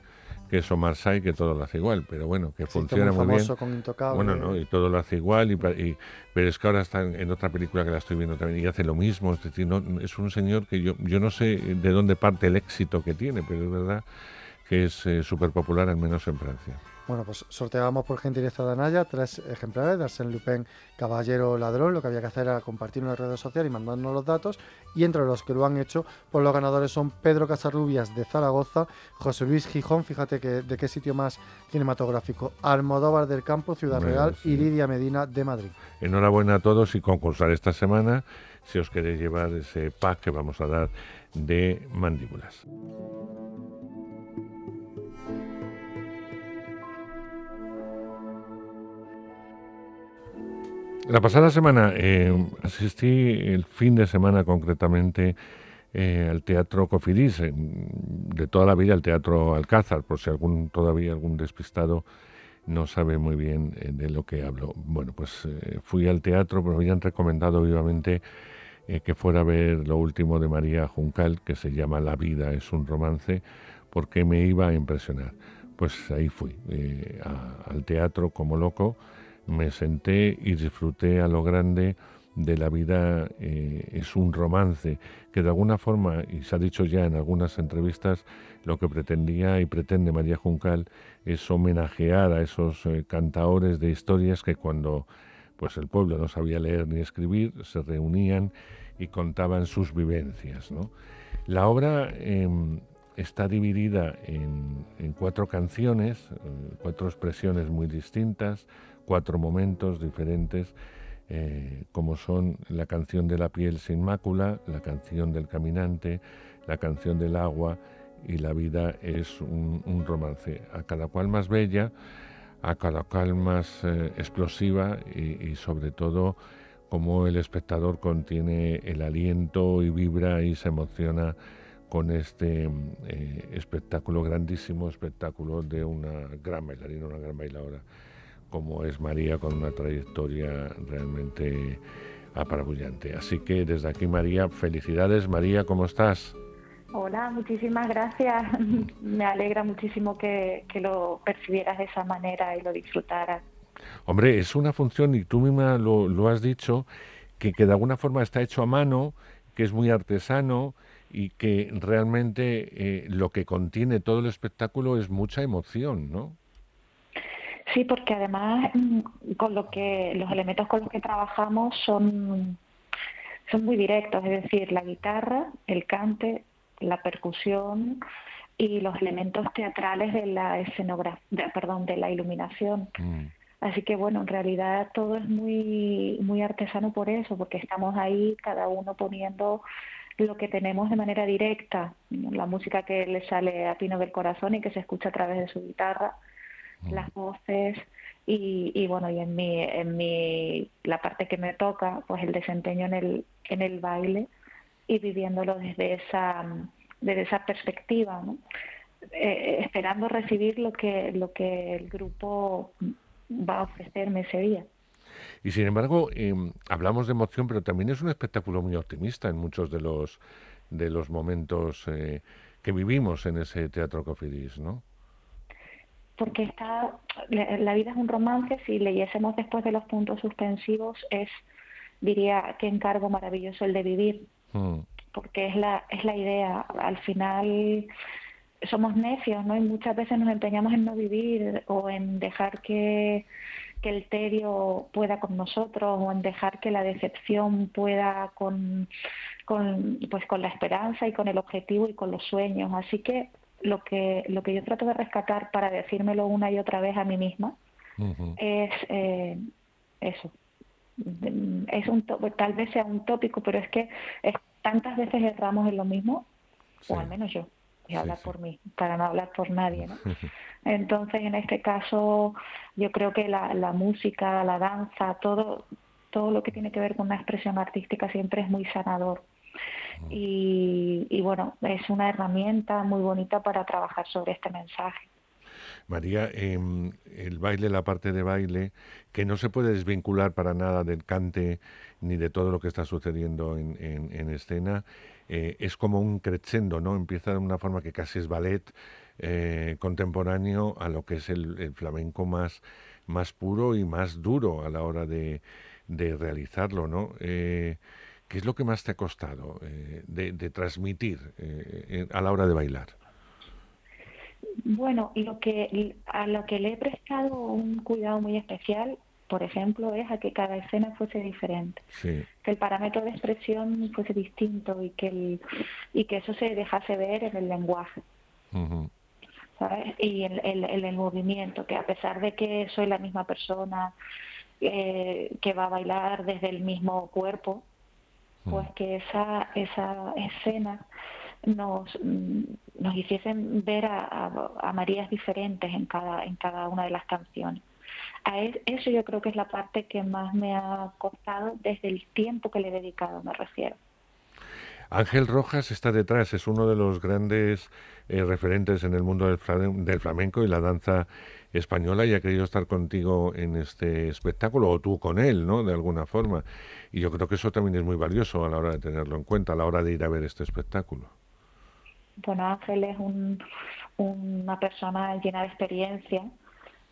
que es Omar Sy, que todo lo hace igual, pero bueno, que Sí, funciona muy muy bien. famoso con Intocable. Bueno, no, y todo lo hace igual, y, y- pero es que ahora está en, otra película que la estoy viendo también y hace lo mismo. Es decir, no, es un señor que yo, yo no sé de dónde parte el éxito que tiene, pero es verdad que es súper popular, al menos en Francia. Bueno, pues sorteábamos por gentileza de Anaya tres ejemplares de Arsène Lupin, Caballero Ladrón. Lo que había que hacer era compartir en las redes sociales y mandarnos los datos. Y entre los que lo han hecho, pues los ganadores son Pedro Casarrubias de Zaragoza, José Luis Gijón, fíjate que de qué sitio más cinematográfico, Almodóvar del Campo, Ciudad Bueno, Real sí. y Lidia Medina de Madrid. Enhorabuena a todos y concursar esta semana si os queréis llevar ese pack que vamos a dar de mandíbulas. La pasada semana eh, asistí el fin de semana concretamente eh, al Teatro Cofidis, de toda la vida el Teatro Alcázar, por si algún todavía algún despistado no sabe muy bien eh, de lo que hablo. Bueno, pues eh, fui al teatro, pero me habían recomendado vivamente eh, que fuera a ver lo último de María Juncal, que se llama La vida es un romance, porque me iba a impresionar. Pues ahí fui, a- al teatro como loco, me senté y disfruté a lo grande de la vida eh, es un romance que de alguna forma, y se ha dicho ya en algunas entrevistas, lo que pretendía y pretende María Juncal es homenajear a esos eh, cantaores de historias que cuando pues el pueblo no sabía leer ni escribir se reunían y contaban sus vivencias. La obra em, está dividida en, en cuatro canciones, eh, cuatro expresiones muy distintas, cuatro momentos diferentes, eh, como son la canción de la piel sin mácula, la canción del caminante, la canción del agua y la vida es un, romance, a cada cual más bella, a cada cual más eh, explosiva y, sobre todo como el espectador contiene el aliento y vibra y se emociona con este eh, espectáculo, grandísimo espectáculo de una gran bailarina, una gran bailadora, como es María, con una trayectoria realmente apabullante. Así que desde aquí, María, felicidades. María, ¿cómo estás? Hola, muchísimas gracias. [LAUGHS] Me alegra muchísimo que, que lo percibieras de esa manera y lo disfrutaras. Hombre, es una función, y tú misma lo, lo has dicho, que, que de alguna forma está hecho a mano, que es muy artesano y que realmente eh, lo que contiene todo el espectáculo es mucha emoción, ¿no? Sí, porque además mm, con lo que los elementos con los que trabajamos son son muy directos, es decir, la guitarra, el cante, la percusión y los elementos teatrales de la escenografía, perdón, de la iluminación. Así que bueno, en realidad todo es muy muy artesano por eso, porque estamos ahí cada uno poniendo lo que tenemos de manera directa, la música que le sale a Pino del corazón y que se escucha a través de su guitarra, las voces y, y bueno, y en mi en mi la parte que me toca, pues el desempeño en el en el baile y viviéndolo desde esa desde esa perspectiva, ¿no? Eh, esperando recibir lo que lo que el grupo va a ofrecerme ese día. Y sin embargo, em, hablamos de emoción, pero también es un espectáculo muy optimista en muchos de los, de los momentos eh, que vivimos en ese teatro Cofidis, ¿no? Porque está, la vida es un romance, si leyésemos después de los puntos suspensivos, es, diría, qué encargo maravilloso el de vivir. Mm. Porque es la, es la idea. Al final somos necios, ¿no? Y muchas veces nos empeñamos en no vivir o en dejar que, el tedio pueda con nosotros o en dejar que la decepción pueda con, con, pues con la esperanza y con el objetivo y con los sueños. Así que lo que, lo que yo trato de rescatar para decírmelo una y otra vez a mí misma es eh, eso. Es un tal vez sea un tópico, pero es que es, tantas veces erramos en lo mismo, o al menos yo y hablar por mí, para no hablar por nadie. ¿no? Entonces, en este caso, yo creo que la, la música, la danza, todo, todo lo que tiene que ver con una expresión artística siempre es muy sanador. Y, y bueno, es una herramienta muy bonita para trabajar sobre este mensaje. María, em, el baile, la parte de baile, que no se puede desvincular para nada del cante ni de todo lo que está sucediendo en, en escena, eh, es como un crescendo, ¿no? Empieza de una forma que casi es ballet eh, contemporáneo a lo que es el, flamenco más, más puro y más duro a la hora de, realizarlo, ¿no? Eh, ¿Qué es lo que más te ha costado de, transmitir a la hora de bailar? Bueno, lo que a lo que le he prestado un cuidado muy especial por ejemplo, es a que cada escena fuese diferente, que el parámetro de expresión fuese distinto y que el, y que eso se dejase ver en el lenguaje. ¿sabes? Y en, el movimiento, que a pesar de que soy la misma persona eh, que va a bailar desde el mismo cuerpo, pues que esa, esa escena nos, nos hiciesen ver a, a, a Marías diferentes en cada, en cada una de las canciones. A eso yo creo que es la parte que más me ha costado desde el tiempo que le he dedicado, me refiero. Ángel Rojas está detrás, es uno de los grandes eh, referentes en el mundo del, flamenco y la danza española y ha querido estar contigo en este espectáculo, o tú con él, ¿no? De alguna forma. Y yo creo que eso también es muy valioso a la hora de tenerlo en cuenta, a la hora de ir a ver este espectáculo. Bueno, Ángel es una persona llena de experiencia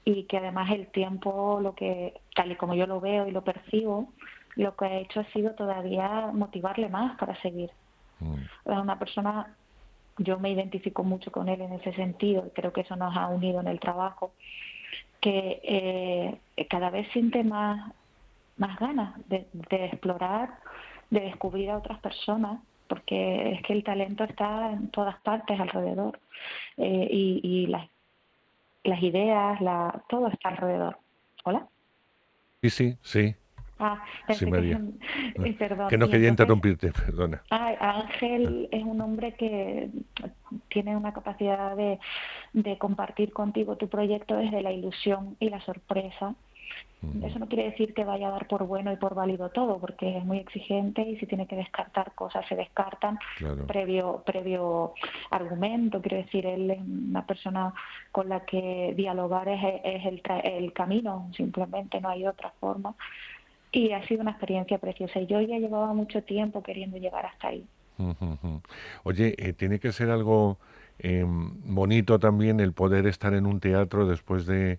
y que además el tiempo, lo que tal y como yo lo veo y lo percibo, lo que ha hecho ha sido todavía motivarle más para seguir. Mm. Es una persona, yo me identifico mucho con él en ese sentido, y creo que eso nos ha unido en el trabajo, que eh, cada vez siente más, más ganas de, explorar, de descubrir a otras personas, porque es que el talento está en todas partes alrededor eh, y, y las las ideas, la, todo está alrededor. ¿Hola? Sí, sí, sí. Ah, sí, [LAUGHS] María. Que, perdón. que no quería interrumpirte, perdona. Ángel es un hombre que tiene una capacidad de, de compartir contigo tu proyecto desde la ilusión y la sorpresa eso no quiere decir que vaya a dar por bueno y por válido todo, porque es muy exigente y si tiene que descartar cosas se descartan previo previo argumento. Quiero decir, él es una persona con la que dialogar es, es el, el camino, simplemente no hay otra forma. Y ha sido una experiencia preciosa. Y yo ya llevaba mucho tiempo queriendo llegar hasta ahí. Oye, eh, tiene que ser algo eh, bonito también el poder estar en un teatro después de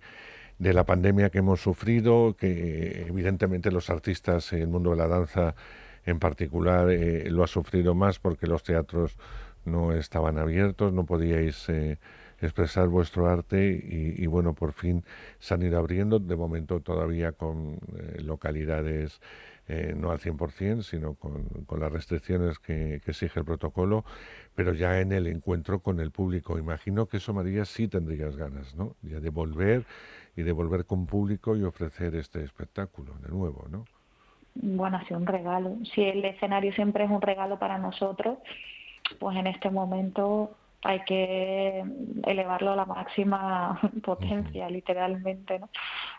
de la pandemia que hemos sufrido, que evidentemente los artistas, el mundo de la danza en particular, eh, lo ha sufrido más porque los teatros no estaban abiertos, no podíais eh, expresar vuestro arte y, bueno, por fin se han ido abriendo, de momento todavía con eh, localidades no al 100%, sino con, con las restricciones que, que, exige el protocolo, pero ya en el encuentro con el público. Imagino que eso, María, sí tendrías ganas, ¿no? Ya de volver y de volver con público y ofrecer este espectáculo de nuevo, ¿no? Bueno, ha sido un regalo. Si el escenario siempre es un regalo para nosotros, pues en este momento hay que elevarlo a la máxima [LAUGHS] potencia, literalmente, ¿no?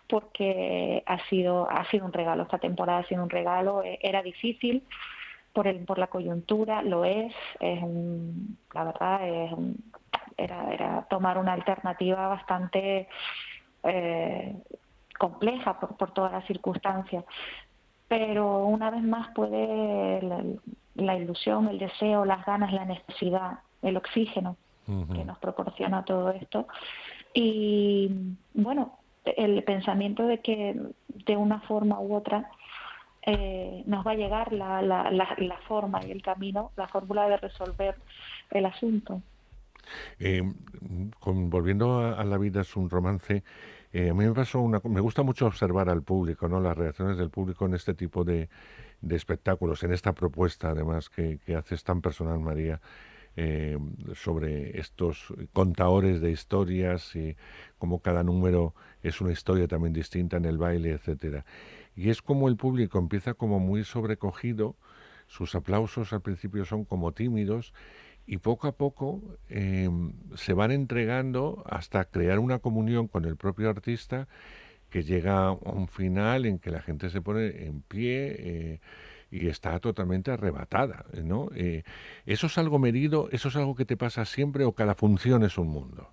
Porque ha sido ha sido un regalo esta temporada, ha sido un regalo. E, era difícil por el por la coyuntura, lo es. Es la verdad es era era tomar una alternativa bastante eh, compleja por, por todas las circunstancias. Pero una vez más puede la, ilusión, el deseo, las ganas, la necesidad, el oxígeno que nos proporciona todo esto. Y bueno, el pensamiento de que de una forma u otra eh, nos va a llegar la, la, la, forma y el camino, la fórmula de resolver el asunto. Eh, con, volviendo a, la vida es un romance, eh, a mí me pasó una, me gusta mucho observar al público, no, las reacciones del público en este tipo de, de espectáculos, en esta propuesta además que, que haces tan personal, María. Sobre estos contadores de historias y cómo cada número es una historia también distinta en el baile, etcétera. Y es como el público empieza como muy sobrecogido, sus aplausos al principio son como tímidos y poco a poco em, se van entregando hasta crear una comunión con el propio artista que llega a un final en que la gente se pone en pie eh, y está totalmente arrebatada. ¿no? Eh, ¿Eso es algo medido? ¿Eso es algo que te pasa siempre o cada función es un mundo?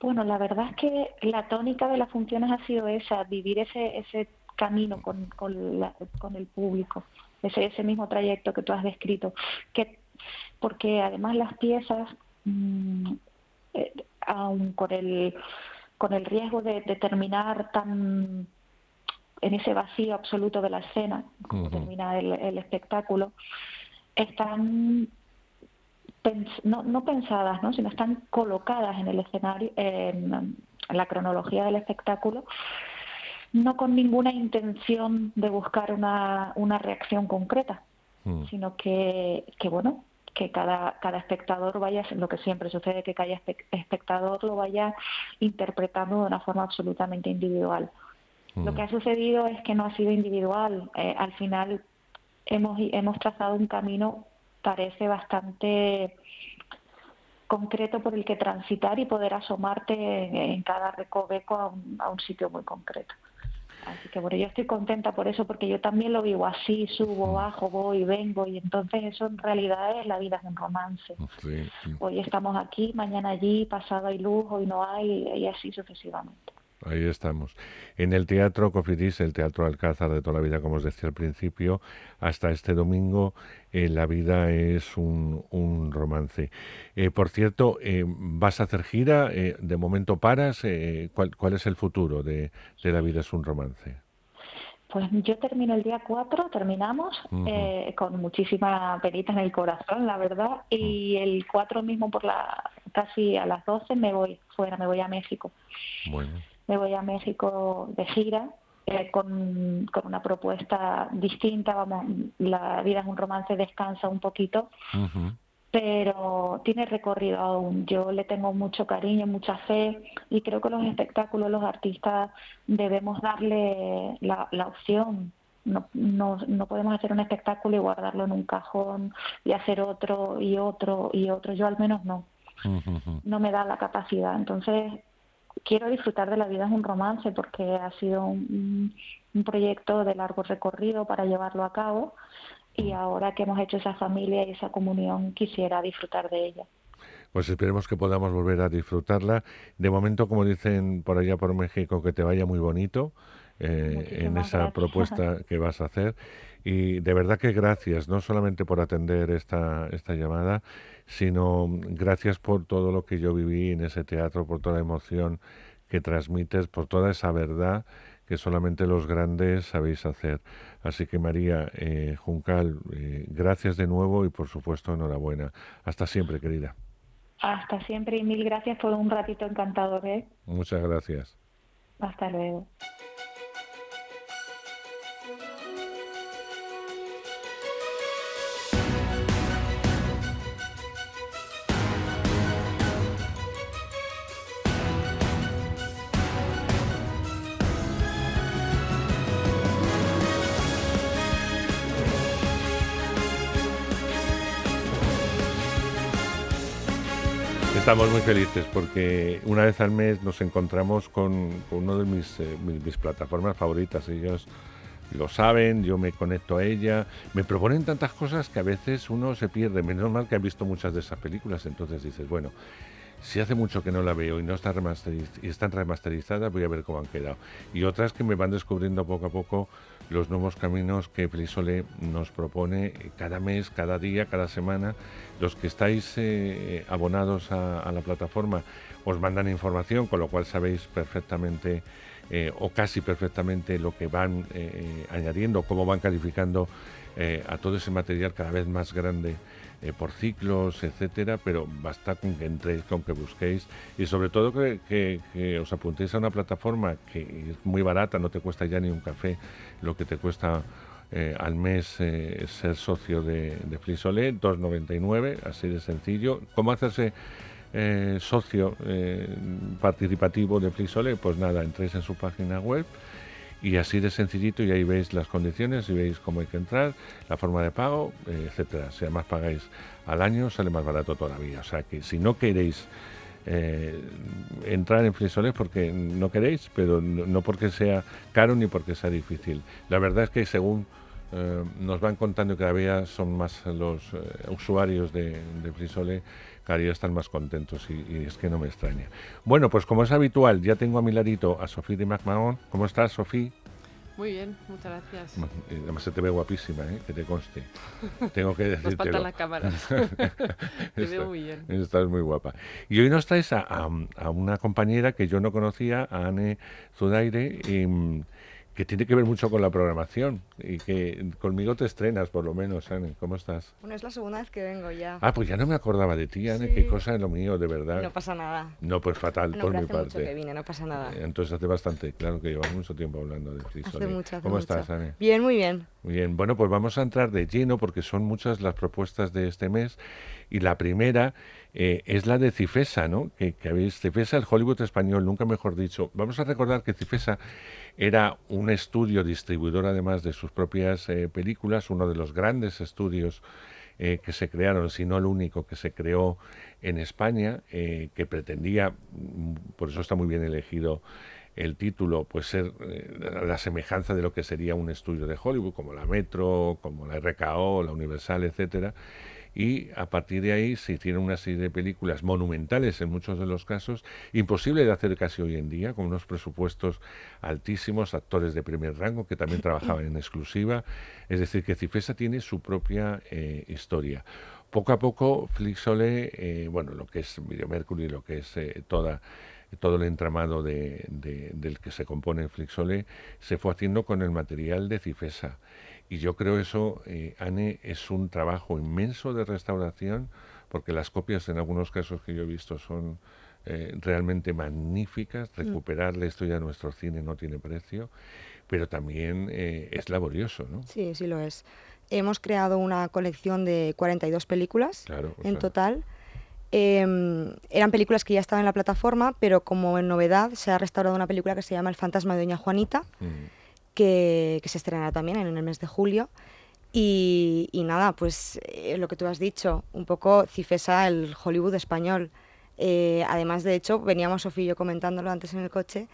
Bueno, la verdad es que la tónica de las funciones ha sido esa, vivir ese, ese camino con, con, el público, ese, ese mismo trayecto que tú has descrito, que porque además las piezas, mmm, aun con el, con el riesgo de, terminar tan en ese vacío absoluto de la escena, como termina el, el espectáculo, están no, no pensadas, ¿no? sino están colocadas en el escenario, en, la cronología del espectáculo, no con ninguna intención de buscar una, una reacción concreta, mm. sino que, que, bueno, que cada, cada espectador vaya, lo que siempre sucede, que cada espectador lo vaya interpretando de una forma absolutamente individual. Lo mm. que ha sucedido es que no ha sido individual. Eh, al final hemos, hemos trazado un camino parece bastante concreto por el que transitar y poder asomarte en, cada recoveco a un, a un sitio muy concreto. Así que bueno, yo estoy contenta por eso, porque yo también lo vivo así, subo, mm. bajo, voy, vengo, y entonces eso en realidad es la vida de un romance. Hoy estamos aquí, mañana allí, pasado hay luz, hoy no hay, y así sucesivamente. Ahí estamos. En el Teatro Cofidis, el Teatro Alcázar de toda la vida, como os decía al principio, hasta este domingo, eh, la vida es un, un romance. Eh, por cierto, eh, ¿vas a hacer gira? ¿De momento paras? ¿cuál, ¿cuál, es el futuro de, de, La vida es un romance? Pues yo termino el día 4, terminamos, con muchísima perita en el corazón, la verdad, y el 4 mismo por la casi a las 12 me voy fuera, me voy a México. Bueno me voy a México de gira eh, con, con, una propuesta distinta. Vamos, la vida es un romance, descansa un poquito, pero tiene recorrido aún. Yo le tengo mucho cariño, mucha fe y creo que los espectáculos, los artistas debemos darle la, la opción. No, no, no podemos hacer un espectáculo y guardarlo en un cajón y hacer otro y otro y otro. Yo al menos no. No me da la capacidad. Entonces, quiero disfrutar de la vida es un romance porque ha sido un, proyecto de largo recorrido para llevarlo a cabo y ahora que hemos hecho esa familia y esa comunión quisiera disfrutar de ella. Pues esperemos que podamos volver a disfrutarla. De momento, como dicen por allá por México, que te vaya muy bonito eh, en esa propuesta [LAUGHS] que vas a hacer. Y de verdad que gracias, no solamente por atender esta, esta llamada, sino gracias por todo lo que yo viví en ese teatro, por toda la emoción que transmites, por toda esa verdad que solamente los grandes sabéis hacer. Así que María eh, Juncal, eh, gracias de nuevo y por supuesto enhorabuena. Hasta siempre, querida. Hasta siempre y mil gracias por un ratito encantador. ¿eh? Muchas gracias. Hasta luego. Estamos muy felices porque una vez al mes nos encontramos con, una de eh, mis, plataformas favoritas. Ellos lo saben, yo me conecto a ella. Me proponen tantas cosas que a veces uno se pierde. Menos mal que ha visto muchas de esas películas, entonces dices, bueno, si hace mucho que no la veo y no está remasteriz- y están remasterizadas, voy a ver cómo han quedado. Y otras que me van descubriendo poco a poco los nuevos caminos que Flisole nos propone cada mes, cada día, cada semana. Los que estáis eh, abonados a, la plataforma os mandan información, con lo cual sabéis perfectamente eh, o casi perfectamente lo que van eh, añadiendo, cómo van calificando a todo ese material cada vez más grande eh, por ciclos, etcétera, pero basta con que entréis, con que busquéis y sobre todo que, os apuntéis a una plataforma que es muy barata, no te cuesta ya ni un café, lo que te cuesta eh, al mes eh, ser socio de, de Flisole, 2,99, así de sencillo. ¿Cómo hacerse eh, socio participativo de Flisole? Pues nada, entréis en su página web y así de sencillito y ahí veis las condiciones y veis cómo hay que entrar, la forma de pago, eh, etcétera. Si además pagáis al año sale más barato todavía. O sea que si no queréis eh, entrar en Flisoles porque no queréis, pero no porque sea caro ni porque sea difícil. La verdad es que según eh, nos van contando que cada día son más los eh, usuarios de, de Flisole, cada día están más contentos y, y es que no me extraña. Bueno, pues como es habitual, ya tengo a mi ladito a Sofía de McMahon. ¿Cómo estás, Sofía? Muy bien, muchas gracias. Eh, Además se te ve guapísima, ¿eh? que te conste. [LAUGHS] Tengo que Nos decirte. faltan las cámaras. [LAUGHS] Te veo muy bien. Estás muy guapa. Y hoy nos traes a, a- a una compañera que yo no conocía, a Anne Zudaire, y, mm, que tiene que ver mucho con la programación y que conmigo te estrenas, por lo menos, Anne. ¿Cómo estás? Bueno, es la segunda vez que vengo ya. Ah, pues ya no me acordaba de ti, Anne. Sí. Qué cosa es lo mío, de verdad. No pasa nada. No, pues fatal, No, por pero mi hace mucho parte. que vine, no pasa nada. Entonces hace bastante, claro que llevamos mucho tiempo hablando de Hace Frisoli. mucho, hace ¿Cómo mucho. estás, Anne? Bien, muy bien. Muy bien, bueno, pues vamos a entrar de lleno porque son muchas las propuestas de este mes y la primera eh, es la de Cifesa, ¿no? Que, que Cifesa, el Hollywood español, nunca mejor dicho. Vamos a recordar que Cifesa era un estudio distribuidor además de sus propias eh, películas, uno de los grandes estudios eh, que se crearon, si no el único que se creó en España, que pretendía, mm, por eso está muy bien elegido el título, pues ser la semejanza de lo que sería un estudio de Hollywood, como la Metro, como la RKO, la Universal, etcétera. Y a partir de ahí se hicieron una serie de películas monumentales en muchos de los casos, imposible de hacer casi hoy en día, con unos presupuestos altísimos, actores de primer rango que también [LAUGHS] trabajaban en exclusiva. Es decir, que Cifesa tiene su propia eh, historia. Poco a poco, Flixole, eh, bueno, lo que es Video Mercury, lo que es eh, toda todo el entramado de- de- del que se compone Flixole se fue haciendo con el material de Cifesa. Y yo creo eso, eh, Anne, es un trabajo inmenso de restauración, porque las copias en algunos casos que yo he visto son eh, realmente magníficas. Recuperar la historia de nuestro cine no tiene precio, pero también eh, es laborioso, ¿no? Sí, sí lo es. Hemos creado una colección de 42 películas Claro, en sea, total. Em, eran películas que ya estaban en la plataforma, pero como en novedad se ha restaurado una película que se llama El fantasma de Doña Juanita, mm, que, que se estrenará también en el mes de julio. Y, y nada, pues eh, lo que tú has dicho, un poco Cifesa, el Hollywood español. Eh, además, de hecho, veníamos Sofía y yo comentándolo antes en el coche,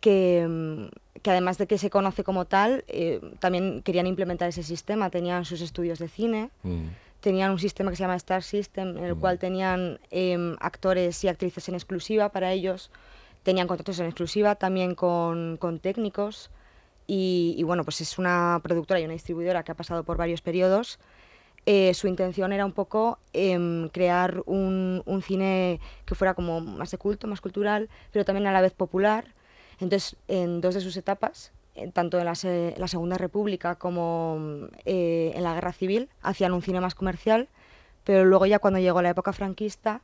que, mm, que además de que se conoce como tal, eh, también querían implementar ese sistema. Tenían sus estudios de cine, mm. tenían un sistema que se llama Star System, en el cual tenían em, actores y actrices en exclusiva para ellos, tenían contratos en exclusiva también con, con técnicos. Y, y bueno, pues es una productora y una distribuidora que ha pasado por varios periodos. Eh, su intención era un poco em, crear un, un cine que fuera como más de culto, más cultural, pero también a la vez popular. Entonces, en dos de sus etapas, eh, tanto en la, se- la Segunda República como eh, en la Guerra Civil, hacían un cine más comercial, pero luego ya cuando llegó la época franquista,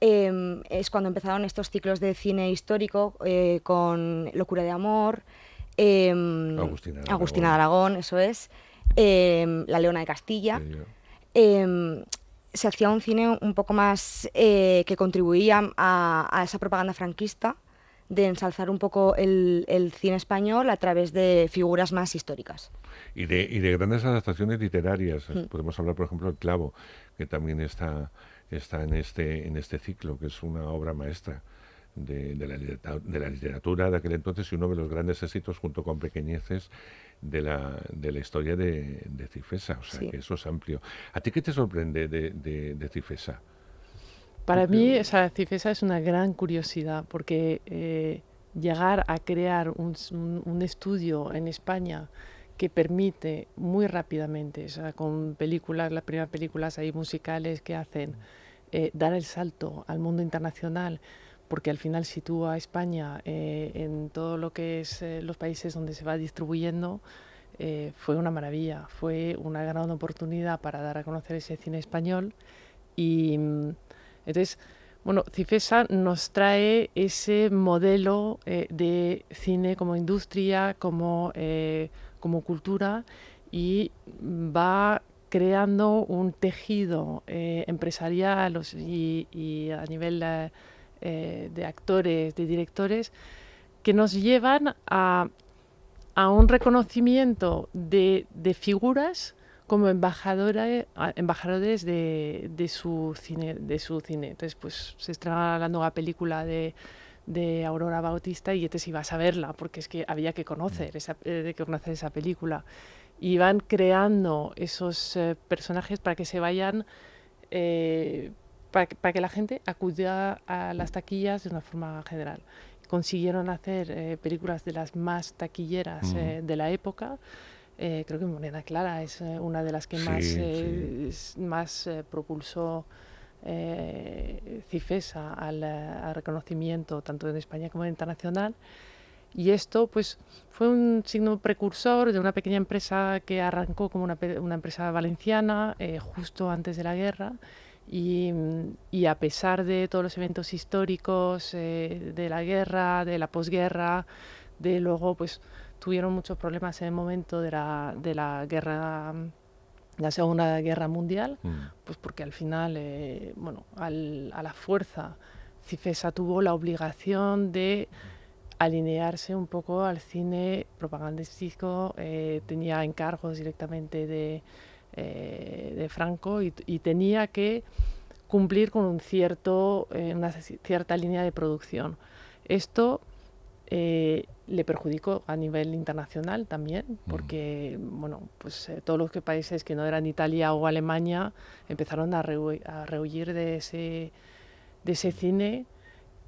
em, es cuando empezaron estos ciclos de cine histórico eh, con Locura de Amor, em, Agustina de Agustina de Aragón, eso es, em, La Leona de Castilla. Em, se hacía un cine un poco más eh, que contribuía a, a esa propaganda franquista de ensalzar un poco el, el cine español a través de figuras más históricas. Y de, y de grandes adaptaciones literarias. Mm. Podemos hablar, por ejemplo, del Clavo, que también está, está en, este, en este ciclo, que es una obra maestra de, de la, de la literatura de aquel entonces y uno de los grandes éxitos, junto con Pequeñeces, de la, de la historia de, de Cifesa. O sea, Sí. que eso es amplio. ¿A ti qué te sorprende de, de, de Cifesa? Para mí, o sea, Cifesa es una gran curiosidad porque eh, llegar a crear un, un, estudio en España que permite muy rápidamente, o sea, con películas, las primeras películas ahí musicales que hacen, eh, dar el salto al mundo internacional, porque al final sitúa a España eh, en todo lo que es eh, los países donde se va distribuyendo, fue una maravilla, fue una gran oportunidad para dar a conocer ese cine español. Y mm, entonces bueno, Cifesa nos trae ese modelo de cine como industria, como, como cultura y va creando un tejido eh, empresarial y, a nivel eh, de actores, de directores, que nos llevan a, un reconocimiento de, figuras como embajadores, embajadores de, su cine, de su cine. Entonces, pues se estrena la nueva película de, Aurora Bautista y este ibas a verla, porque es que había que conocer mm. esa, eh, que conocer esa película y van creando esos eh, personajes para que se vayan, eh, para, que la gente acuda a las taquillas de una forma general. Consiguieron hacer eh, películas de las más taquilleras de la época. creo que Moneda Clara es una de las que más, más propulsó Cifesa al, al, reconocimiento tanto en España como en internacional. Y esto pues fue un signo precursor de una pequeña empresa que arrancó como una, una empresa valenciana eh, justo antes de la guerra y, y, a pesar de todos los eventos históricos eh, de la guerra, de la posguerra, de luego pues tuvieron muchos problemas en el momento de la, de la guerra la Segunda Guerra Mundial, mm. pues porque al final, eh, bueno, al, a la fuerza, Cifesa tuvo la obligación de alinearse un poco al cine propagandístico, eh, tenía encargos directamente de, eh, de Franco y, tenía que cumplir con un cierto, eh, una cierta línea de producción. Esto le perjudicó a nivel internacional también, mm. porque bueno, pues, todos los países que no eran Italia o Alemania empezaron a, rehuir de ese, de ese cine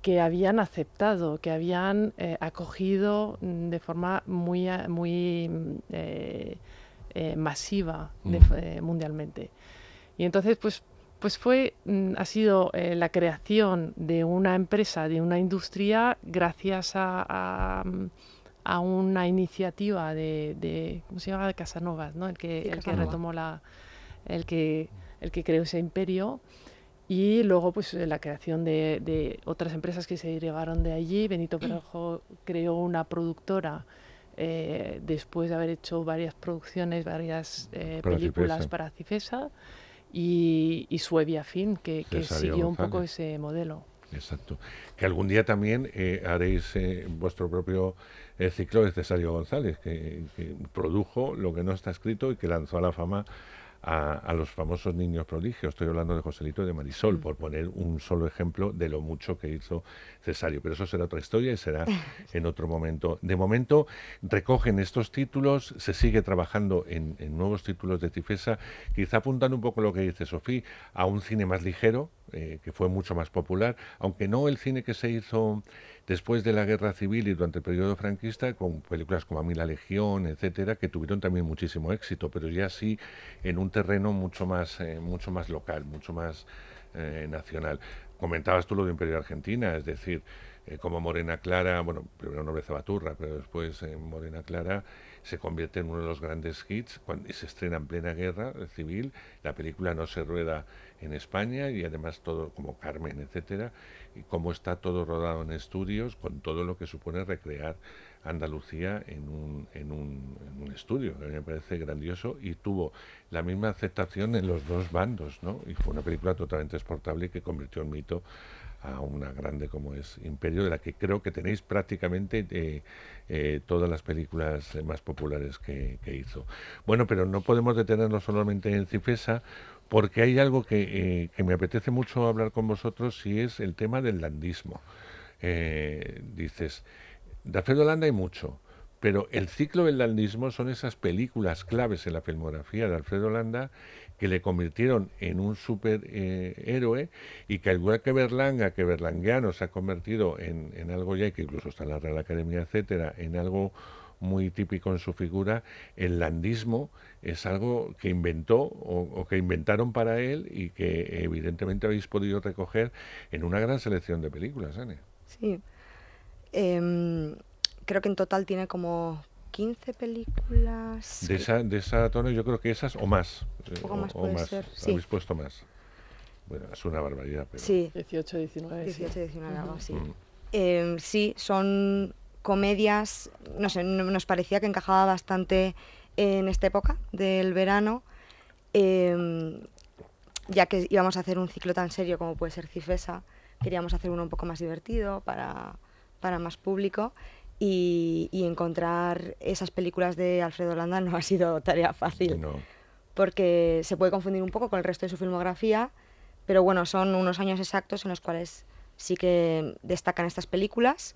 que habían aceptado, que habían eh, acogido mm, de forma muy, muy mm, eh, eh, masiva mm. mundialmente. Y entonces, pues, pues fue, ha sido la creación de una empresa, de una industria, gracias a, a, una iniciativa de, de, ¿cómo se llama? Casanovas, ¿no? El que, el que retomó la, el que, el que creó ese imperio y luego pues la creación de, otras empresas que se derivaron de allí. Benito [CLEARS THROAT] Perojo creó una productora eh, después de haber hecho varias producciones, varias eh, películas para Cifesa y, y Suevia Film, que, siguió un poco ese modelo. Exacto. Que algún día también eh, haréis vuestro propio ciclo de Cesario González, que, que, produjo lo que no está escrito y que lanzó a la fama a, los famosos niños prodigios. Estoy hablando de Joselito y de Marisol, mm. por poner un solo ejemplo de lo mucho que hizo Cesario. Pero eso será otra historia y será [LAUGHS] en otro momento. De momento recogen estos títulos, se sigue trabajando en, nuevos títulos de Tifesa, quizá apuntando un poco lo que dice Sofía, a un cine más ligero, eh, que fue mucho más popular, aunque no el cine que se hizo después de la guerra civil y durante el periodo franquista, con películas como A mí la Legión, etcétera, que tuvieron también muchísimo éxito, pero ya sí en un terreno mucho más, eh, mucho más local, mucho más eh, nacional. Comentabas tú lo de Imperio Argentina, es decir, como Morena Clara, bueno, primero Nobleza Baturra, pero después Morena Clara se convierte en uno de los grandes hits cuando se estrena en plena guerra civil. La película no se rueda en España y además todo como Carmen, etcétera, y cómo está todo rodado en estudios con todo lo que supone recrear Andalucía en un, en un, en un estudio, que me parece grandioso y tuvo la misma aceptación en los dos bandos, ¿no? Y fue una película totalmente exportable y que convirtió en mito a una grande como es Imperio, de la que creo que tenéis prácticamente eh, eh, todas las películas más populares que, que, hizo. Bueno, pero no podemos detenernos solamente en Cifesa, porque hay algo eh, que, me apetece mucho hablar con vosotros y es el tema del landismo. Eh, dices, de Alfredo Landa hay mucho, pero el ciclo del landismo son esas películas claves en la filmografía de Alfredo Landa que le convirtieron en un superhéroe eh, y que al igual que Berlanga, que Berlangueano se ha convertido en, en algo ya que incluso está en la Real Academia, etcétera, en algo muy típico en su figura, el landismo es algo que inventó o, que inventaron para él y que evidentemente habéis podido recoger en una gran selección de películas, Anne. Sí. Em, creo que en total tiene como 15 películas. De esa, de esa tono yo creo que esas o más. Un poco más o, puede más. ser, Habéis puesto más. Bueno, es una barbaridad, pero... Sí. 18, 19. 18, 19, algo así. Mm. Em, sí, son comedias, no sé, no- nos parecía que encajaba bastante en esta época del verano, em, ya que íbamos a hacer un ciclo tan serio como puede ser Cifesa, queríamos hacer uno un poco más divertido para, para más público y, y encontrar esas películas de Alfredo Landa no ha sido tarea fácil No. porque se puede confundir un poco con el resto de su filmografía, pero bueno, son unos años exactos en los cuales sí que destacan estas películas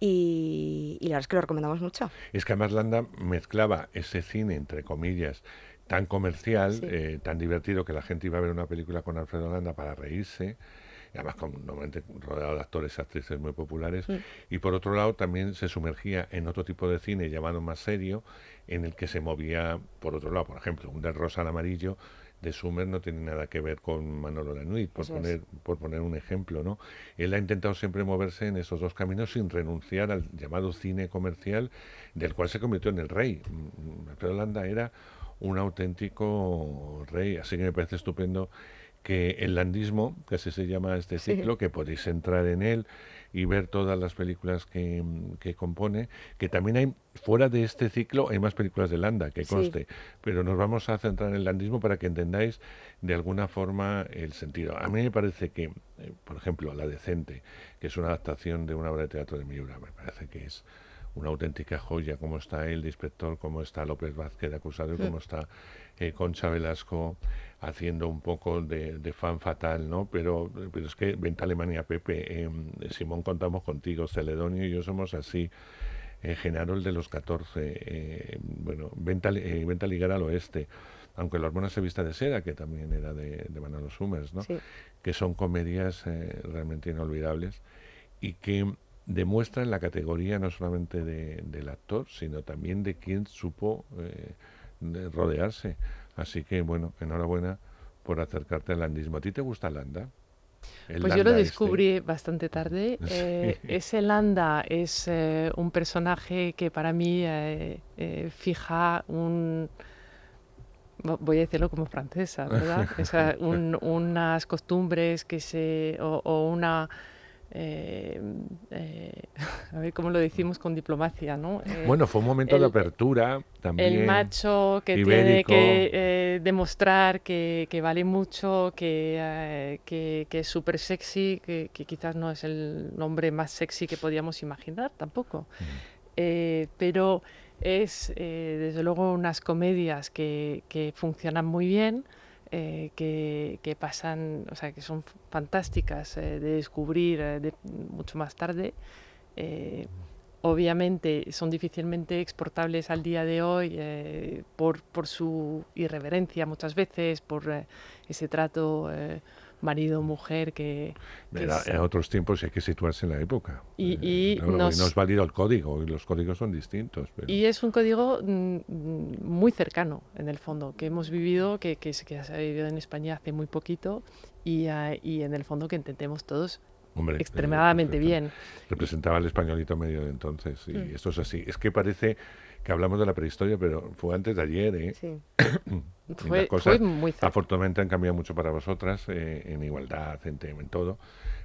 y, y la verdad es que lo recomendamos mucho. Es que además Landa mezclaba ese cine, entre comillas, tan comercial, Sí. eh, tan divertido que la gente iba a ver una película con Alfredo Landa para reírse, y además con, normalmente rodeado de actores y actrices muy populares, Mm. y por otro lado también se sumergía en otro tipo de cine llamado más serio, en el que se movía, por otro lado, por ejemplo, un del rosa al amarillo de Sumer no tiene nada que ver con Manolo Lanuit, por Eso es. poner, por poner un ejemplo, ¿no? Él ha intentado siempre moverse en esos dos caminos sin renunciar al llamado cine comercial, del cual se convirtió en el rey. Mm, Alfredo Landa era un auténtico rey, así que me parece estupendo que el landismo, que así se llama este Sí. ciclo, que podéis entrar en él y ver todas las películas que, que compone, que también hay, fuera de este ciclo, hay más películas de Landa, que Sí. conste, pero nos vamos a centrar en el landismo para que entendáis de alguna forma el sentido. A mí me parece que, eh, por ejemplo, La Decente, que es una adaptación de una obra de teatro de Miura, me parece que es una auténtica joya, cómo está de inspector, cómo está López Vázquez acusado Mm. cómo está eh, Concha Velasco haciendo un poco de, de fan fatal, ¿no? Pero, pero es que vente a Alemania, Pepe, em, Simón, contamos contigo, Celedonio y yo somos así. Eh, Genaro, el de los 14, eh, bueno, venta, eh, a ligar al oeste, aunque la hormona se vista de seda, que también era de, de Manolo Summers, ¿no? Sí. que son comedias eh, realmente inolvidables y que demuestran la categoría no solamente de- del actor, sino también de quien supo eh, de rodearse. Así que, bueno, enhorabuena por acercarte al landismo. ¿A ti te gusta Landa? El Pues yo lo Landa este. descubrí bastante tarde. [LAUGHS] Eh, Sí. ese Landa es eh, un personaje que para mí eh, fija un... vo- Voy a decirlo como francesa, ¿verdad? [LAUGHS] Un- unas costumbres que se... o, o una... eh, eh, [LAUGHS] a ver cómo lo decimos con diplomacia, ¿no? Eh, Bueno, fue un momento de el- apertura también. el macho que tiene ibérico. que eh, demostrar que, que vale mucho, que, eh, que, que es súper sexy, que, quizás no es el nombre más sexy que podíamos imaginar tampoco. Eh, pero es desde luego unas comedias que funcionan muy bien, eh, que, que pasan, o sea, que son fantásticas eh, de descubrir eh, de- mucho más tarde. Eh, obviamente son difícilmente exportables al día de hoy eh, por, por su irreverencia muchas veces, por ese trato eh, marido-mujer que, que Era, es- en otros tiempos hay que situarse en la época. y, y Claro, hoy nos- no es válido el código, y los códigos son distintos. pero- y es un código mm, muy cercano, en el fondo, que hemos vivido, que, que, se- que se ha vivido en España hace muy poquito y, ah, y en el fondo que entendemos todos Hombre, eh, extremadamente bien. representaba al españolito medio de entonces y Mm. esto es así. Es que parece que hablamos de la prehistoria, pero fue antes de ayer, ¿eh? Sí. [COUGHS] Fue- las cosas, fue muy cerca. afortunadamente han cambiado mucho para vosotras eh, en igualdad, en, en todo,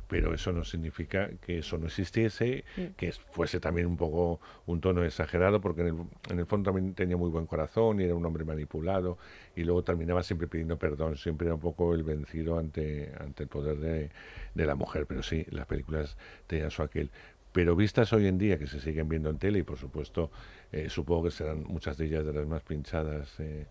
pero eso no significa que eso no existiese, Mm. que es- fuese también un poco un tono exagerado, porque en el, en el fondo también tenía muy buen corazón y era un hombre manipulado y luego terminaba siempre pidiendo perdón, siempre era un poco el vencido ante, ante el poder de, de la mujer, pero sí, las películas tenían su aquel. Pero vistas hoy en día, que se siguen viendo en tele y por supuesto eh, supongo que serán muchas de ellas de las más pinchadas eh,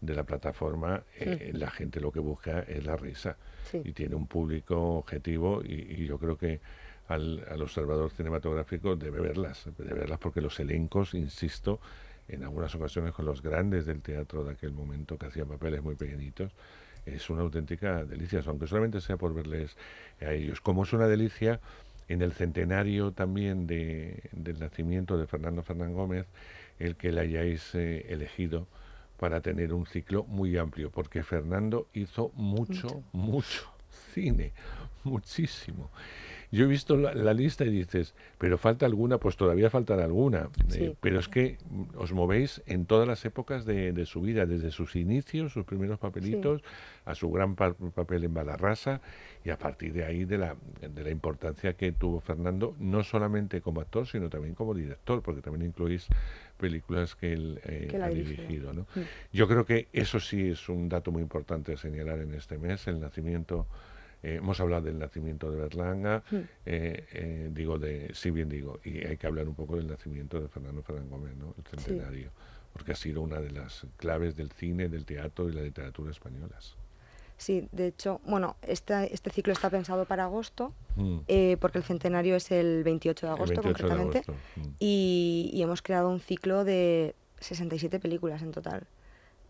de la plataforma, eh, la gente lo que busca es la risa Sí. y tiene un público objetivo y, y yo creo que al, al observador cinematográfico debe verlas, debe verlas porque los elencos, insisto, en algunas ocasiones con los grandes del teatro de aquel momento que hacían papeles muy pequeñitos, es una auténtica delicia, aunque solamente sea por verles a ellos. Como es una delicia en el centenario también de, del nacimiento de Fernando Fernán Gómez, el que le hayáis eh, elegido para tener un ciclo muy amplio, porque Fernando hizo mucho, mucho cine, muchísimo. Yo he visto la, lista y dices, pero falta alguna, pues todavía faltará alguna. Eh, pero es que os movéis en todas las épocas de, su vida, desde sus inicios, sus primeros papelitos, a su gran papel en Balarrasa y a partir de ahí de la, de la importancia que tuvo Fernando, no solamente como actor, sino también como director, porque también incluís películas que él eh, ha dirigido. ¿no? Mm. Yo creo que eso sí es un dato muy importante a señalar en este mes, el nacimiento eh, hemos hablado del nacimiento de Berlanga, hmm. eh, eh, digo de, sí bien digo, y hay que hablar un poco del nacimiento de Fernando Fernández Gómez, ¿no? el centenario, porque ha sido una de las claves del cine, del teatro y la literatura españolas. Sí, de hecho, bueno, este, este ciclo está pensado para agosto, hmm. porque el centenario es el 28 de agosto concretamente, hmm. y, y, hemos creado un ciclo de 67 películas en total.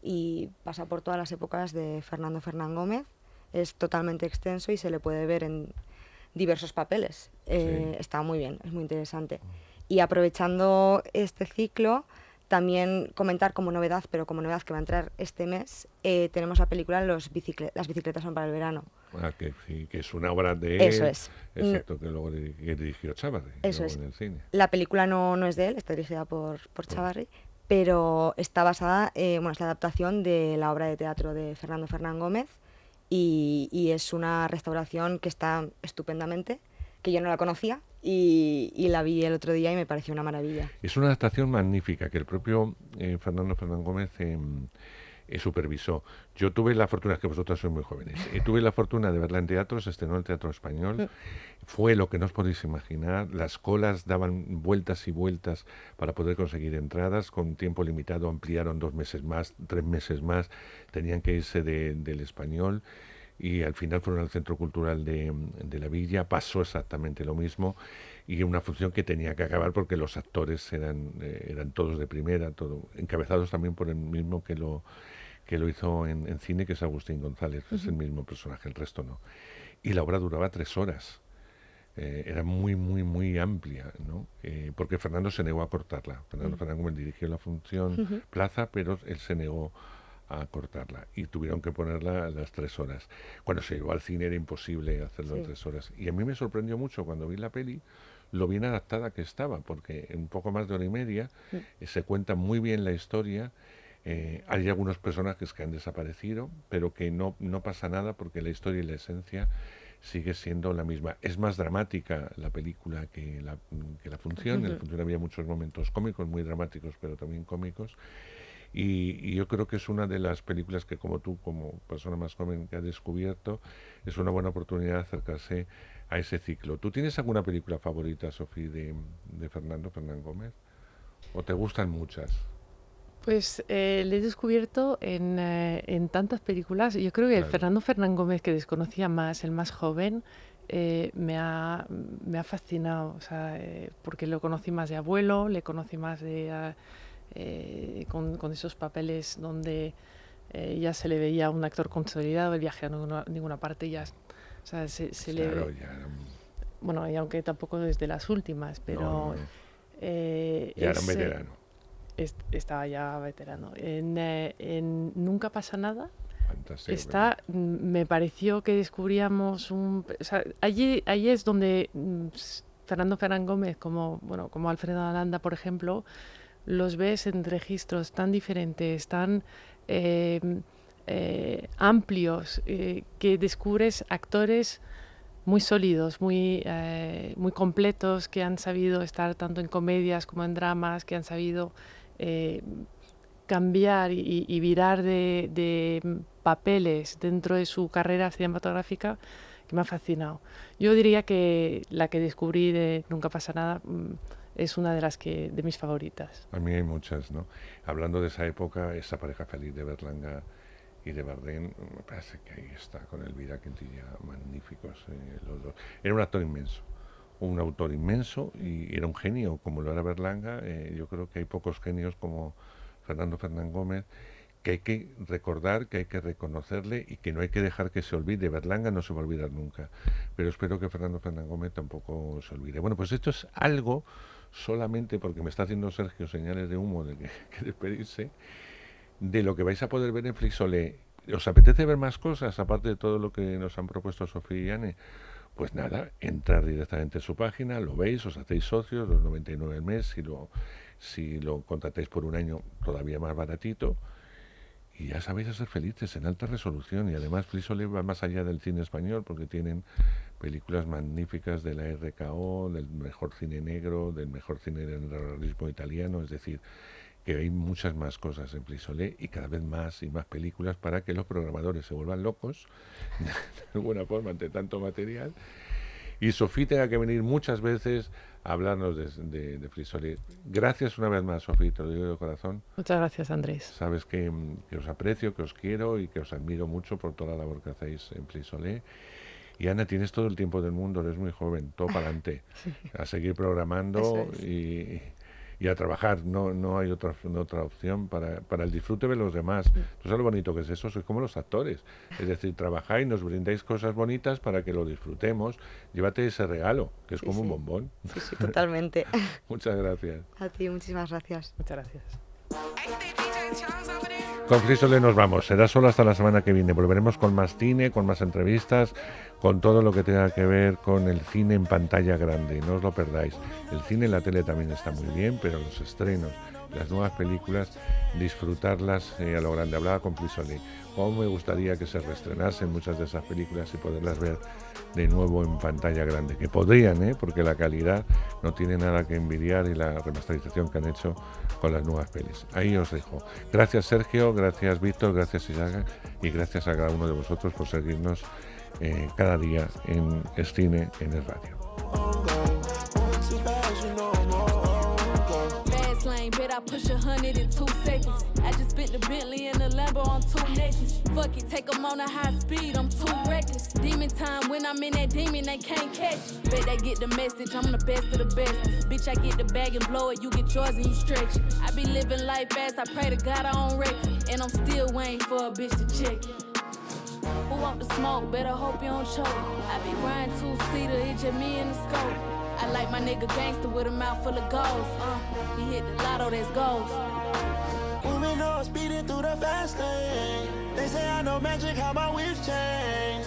Y pasa por todas las épocas de Fernando Fernán Gómez, es totalmente extenso y se le puede ver en diversos papeles. Eh, está muy bien, es muy interesante. Y aprovechando este ciclo, también comentar como novedad, pero como novedad que va a entrar este mes, eh, tenemos la película Los Las bicicletas son para el verano. Ah, que, que es una obra de Eso es. Excepto que luego dirigió Chavarri. Eso es. La película no, no es de él, está dirigida por, por Chavarri, pero está basada, eh, bueno, es la adaptación de la obra de teatro de Fernando Fernán Gómez, y, es una restauración que está estupendamente, que yo no la conocía y, la vi el otro día y me pareció una maravilla. Es una adaptación magnífica que el propio eh, Fernando Fernán Gómez em, eh, supervisó. Yo tuve la fortuna, que vosotros sois muy jóvenes, y tuve la fortuna de verla en teatro, se estrenó en el Teatro Español, fue lo que no os podéis imaginar, las colas daban vueltas y vueltas para poder conseguir entradas, con tiempo limitado ampliaron dos meses más, tres meses más, tenían que irse del Español y al final fueron al Centro Cultural de, la Villa, pasó exactamente lo mismo y una función que tenía que acabar porque los actores eran, eh, eran todos de primera, todo, encabezados también por el mismo que lo que lo hizo en, cine, que es Agustín González, es el mismo personaje, el resto no. Y la obra duraba tres horas. Eh, era muy, muy, muy amplia, ¿no? Eh, porque Fernando se negó a cortarla. Fernando Fernández dirigió la función Plaza, pero él se negó a cortarla y tuvieron que ponerla a las tres horas. Cuando se llegó al cine era imposible hacerlo en tres horas. Y a mí me sorprendió mucho cuando vi la peli lo bien adaptada que estaba, porque en poco más de hora y media eh, se cuenta muy bien la historia eh, hay algunos personajes que han desaparecido, pero que no, no pasa nada porque la historia y la esencia sigue siendo la misma. Es más dramática la película que la, que la función. En la función había muchos momentos cómicos, muy dramáticos, pero también cómicos. Y, yo creo que es una de las películas que como tú, como persona más joven que ha descubierto, es una buena oportunidad de acercarse a ese ciclo. ¿Tú tienes alguna película favorita, Sofía, de, de Fernando Fernán Gómez? ¿O te gustan muchas? Pues eh, le he descubierto en, eh, en, tantas películas. Yo creo que el Fernando Fernán Gómez, que desconocía más, el más joven, eh, me, ha, me ha fascinado, o sea, porque lo conocí más de abuelo, le conocí más de, con, con, esos papeles donde ya se le veía un actor consolidado, el viaje a ninguna, ninguna parte ya, o sea, se, se le... Bueno, y aunque tampoco desde las últimas, pero... ya era un veterano estaba ya veterano. En, eh, en Nunca pasa nada. está, mm, me pareció que descubríamos un... allí, allí es donde mm, Fernando Ferran Gómez, como, bueno, como Alfredo Alanda, por ejemplo, los ves en registros tan diferentes, tan eh, eh, amplios, que descubres actores muy sólidos, muy, muy completos, que han sabido estar tanto en comedias como en dramas, que han sabido eh, cambiar y, virar de, papeles dentro de su carrera cinematográfica que me ha fascinado. Yo diría que la que descubrí de Nunca pasa nada mm, es una de las que de mis favoritas. A mí hay muchas, ¿no? Hablando de esa época, esa pareja feliz de Berlanga y de Bardem, me parece que ahí está con Elvira Quintilla, magníficos eh, los dos. Era un actor inmenso un autor inmenso y era un genio como lo era Berlanga. Eh, yo creo que hay pocos genios como Fernando Fernán Gómez que hay que recordar, que hay que reconocerle y que no hay que dejar que se olvide. Berlanga no se va a olvidar nunca, pero espero que Fernando Fernán Gómez tampoco se olvide. Bueno, pues esto es algo solamente porque me está haciendo Sergio señales de humo de que, [LAUGHS] que despedirse, de lo que vais a poder ver en Flixolé. ¿Os apetece ver más cosas aparte de todo lo que nos han propuesto Sofía y Anne? Pues nada, entrar directamente en su página, lo veis, os hacéis socios, los 99 al mes, si lo, si lo contratáis por un año todavía más baratito y ya sabéis hacer felices en alta resolución. Y además Flisole va más allá del cine español porque tienen películas magníficas de la RKO, del mejor cine negro, del mejor cine del realismo italiano, es decir, que hay muchas más cosas en Flisole y cada vez más y más películas para que los programadores se vuelvan locos [LAUGHS] de alguna forma ante tanto material. Y Sofía tenga que venir muchas veces hablarnos de, de, Frisoli. Gracias una vez más, Sofía, te lo digo de corazón. Muchas gracias, Andrés. Sabes que, os aprecio, que os quiero y que os admiro mucho por toda la labor que hacéis en Frisoli. Y Ana, tienes todo el tiempo del mundo, eres muy joven, todo para adelante. [LAUGHS] A seguir programando y, y a trabajar. No, no hay otra, otra opción para, para el disfrute de los demás. Mm. ¿Tú sabes lo bonito que es eso? Sois como los actores. Es decir, trabajáis, nos brindáis cosas bonitas para que lo disfrutemos. Llévate ese regalo, que es como un bombón. Sí, sí, totalmente. [LAUGHS] Muchas gracias. A ti, muchísimas gracias. Muchas gracias. Con Frisole nos vamos. Será solo hasta la semana que viene. Volveremos con más cine, con más entrevistas, con todo lo que tenga que ver con el cine en pantalla grande. No os lo perdáis. El cine en la tele también está muy bien, pero los estrenos, las nuevas películas, disfrutarlas eh, a lo grande. Hablaba con Frisole. Cómo me gustaría que se reestrenasen muchas de esas películas y poderlas ver de nuevo en pantalla grande. Que podrían, ¿eh? porque la calidad no tiene nada que envidiar y la remasterización que han hecho con las nuevas pelis. Ahí os dejo. Gracias Sergio, gracias Víctor, gracias Isaga y gracias a cada uno de vosotros por seguirnos eh, cada día en Cine en el radio. I just spent the Bentley and the Lambo on two necklaces. Fuck it, take them on a high speed, I'm too reckless. Demon time, when I'm in that demon, they can't catch. Bet they get the message, I'm the best of the best. Bitch, I get the bag and blow it, you get yours and you stretch it. I be living life fast, I pray to God I don't wreck it. And I'm still waiting for a bitch to check it. Who want the smoke? Better hope you don't choke. I be riding two seater, it just me and the scope. I like my nigga gangster with a mouth full of goals. Uh, he hit the lotto, that's goals. Moving on, speeding through the fast lane. They say I know magic, how my whips change.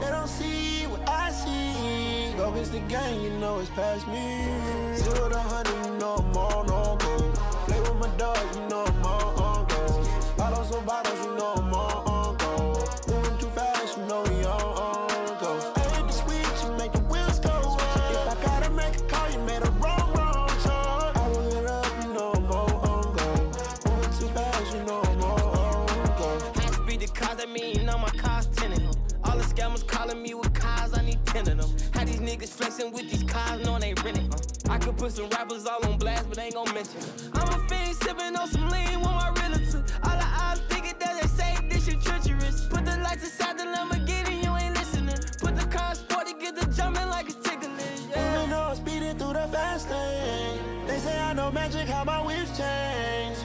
They don't see what I see. Go against the game, you know it's past me. Zero to hundred, you know I'm on, on go. Play with my dogs, you know I'm on, on go. Bottles on bottles, you know I'm flexing with these cars, knowing they renting. Uh. I could put some rappers all on blast, but ain't gon' mention. I'm a fiend sipping on some lean with my relative. All the eyes thinking that they say this shit treacherous. Put the lights inside the Lamborghini, you ain't listening. Put the car sporty, get the jumping like it's tickling. Yeah. Moving on, speeding through the fast lane. They say I know magic, how my whips change.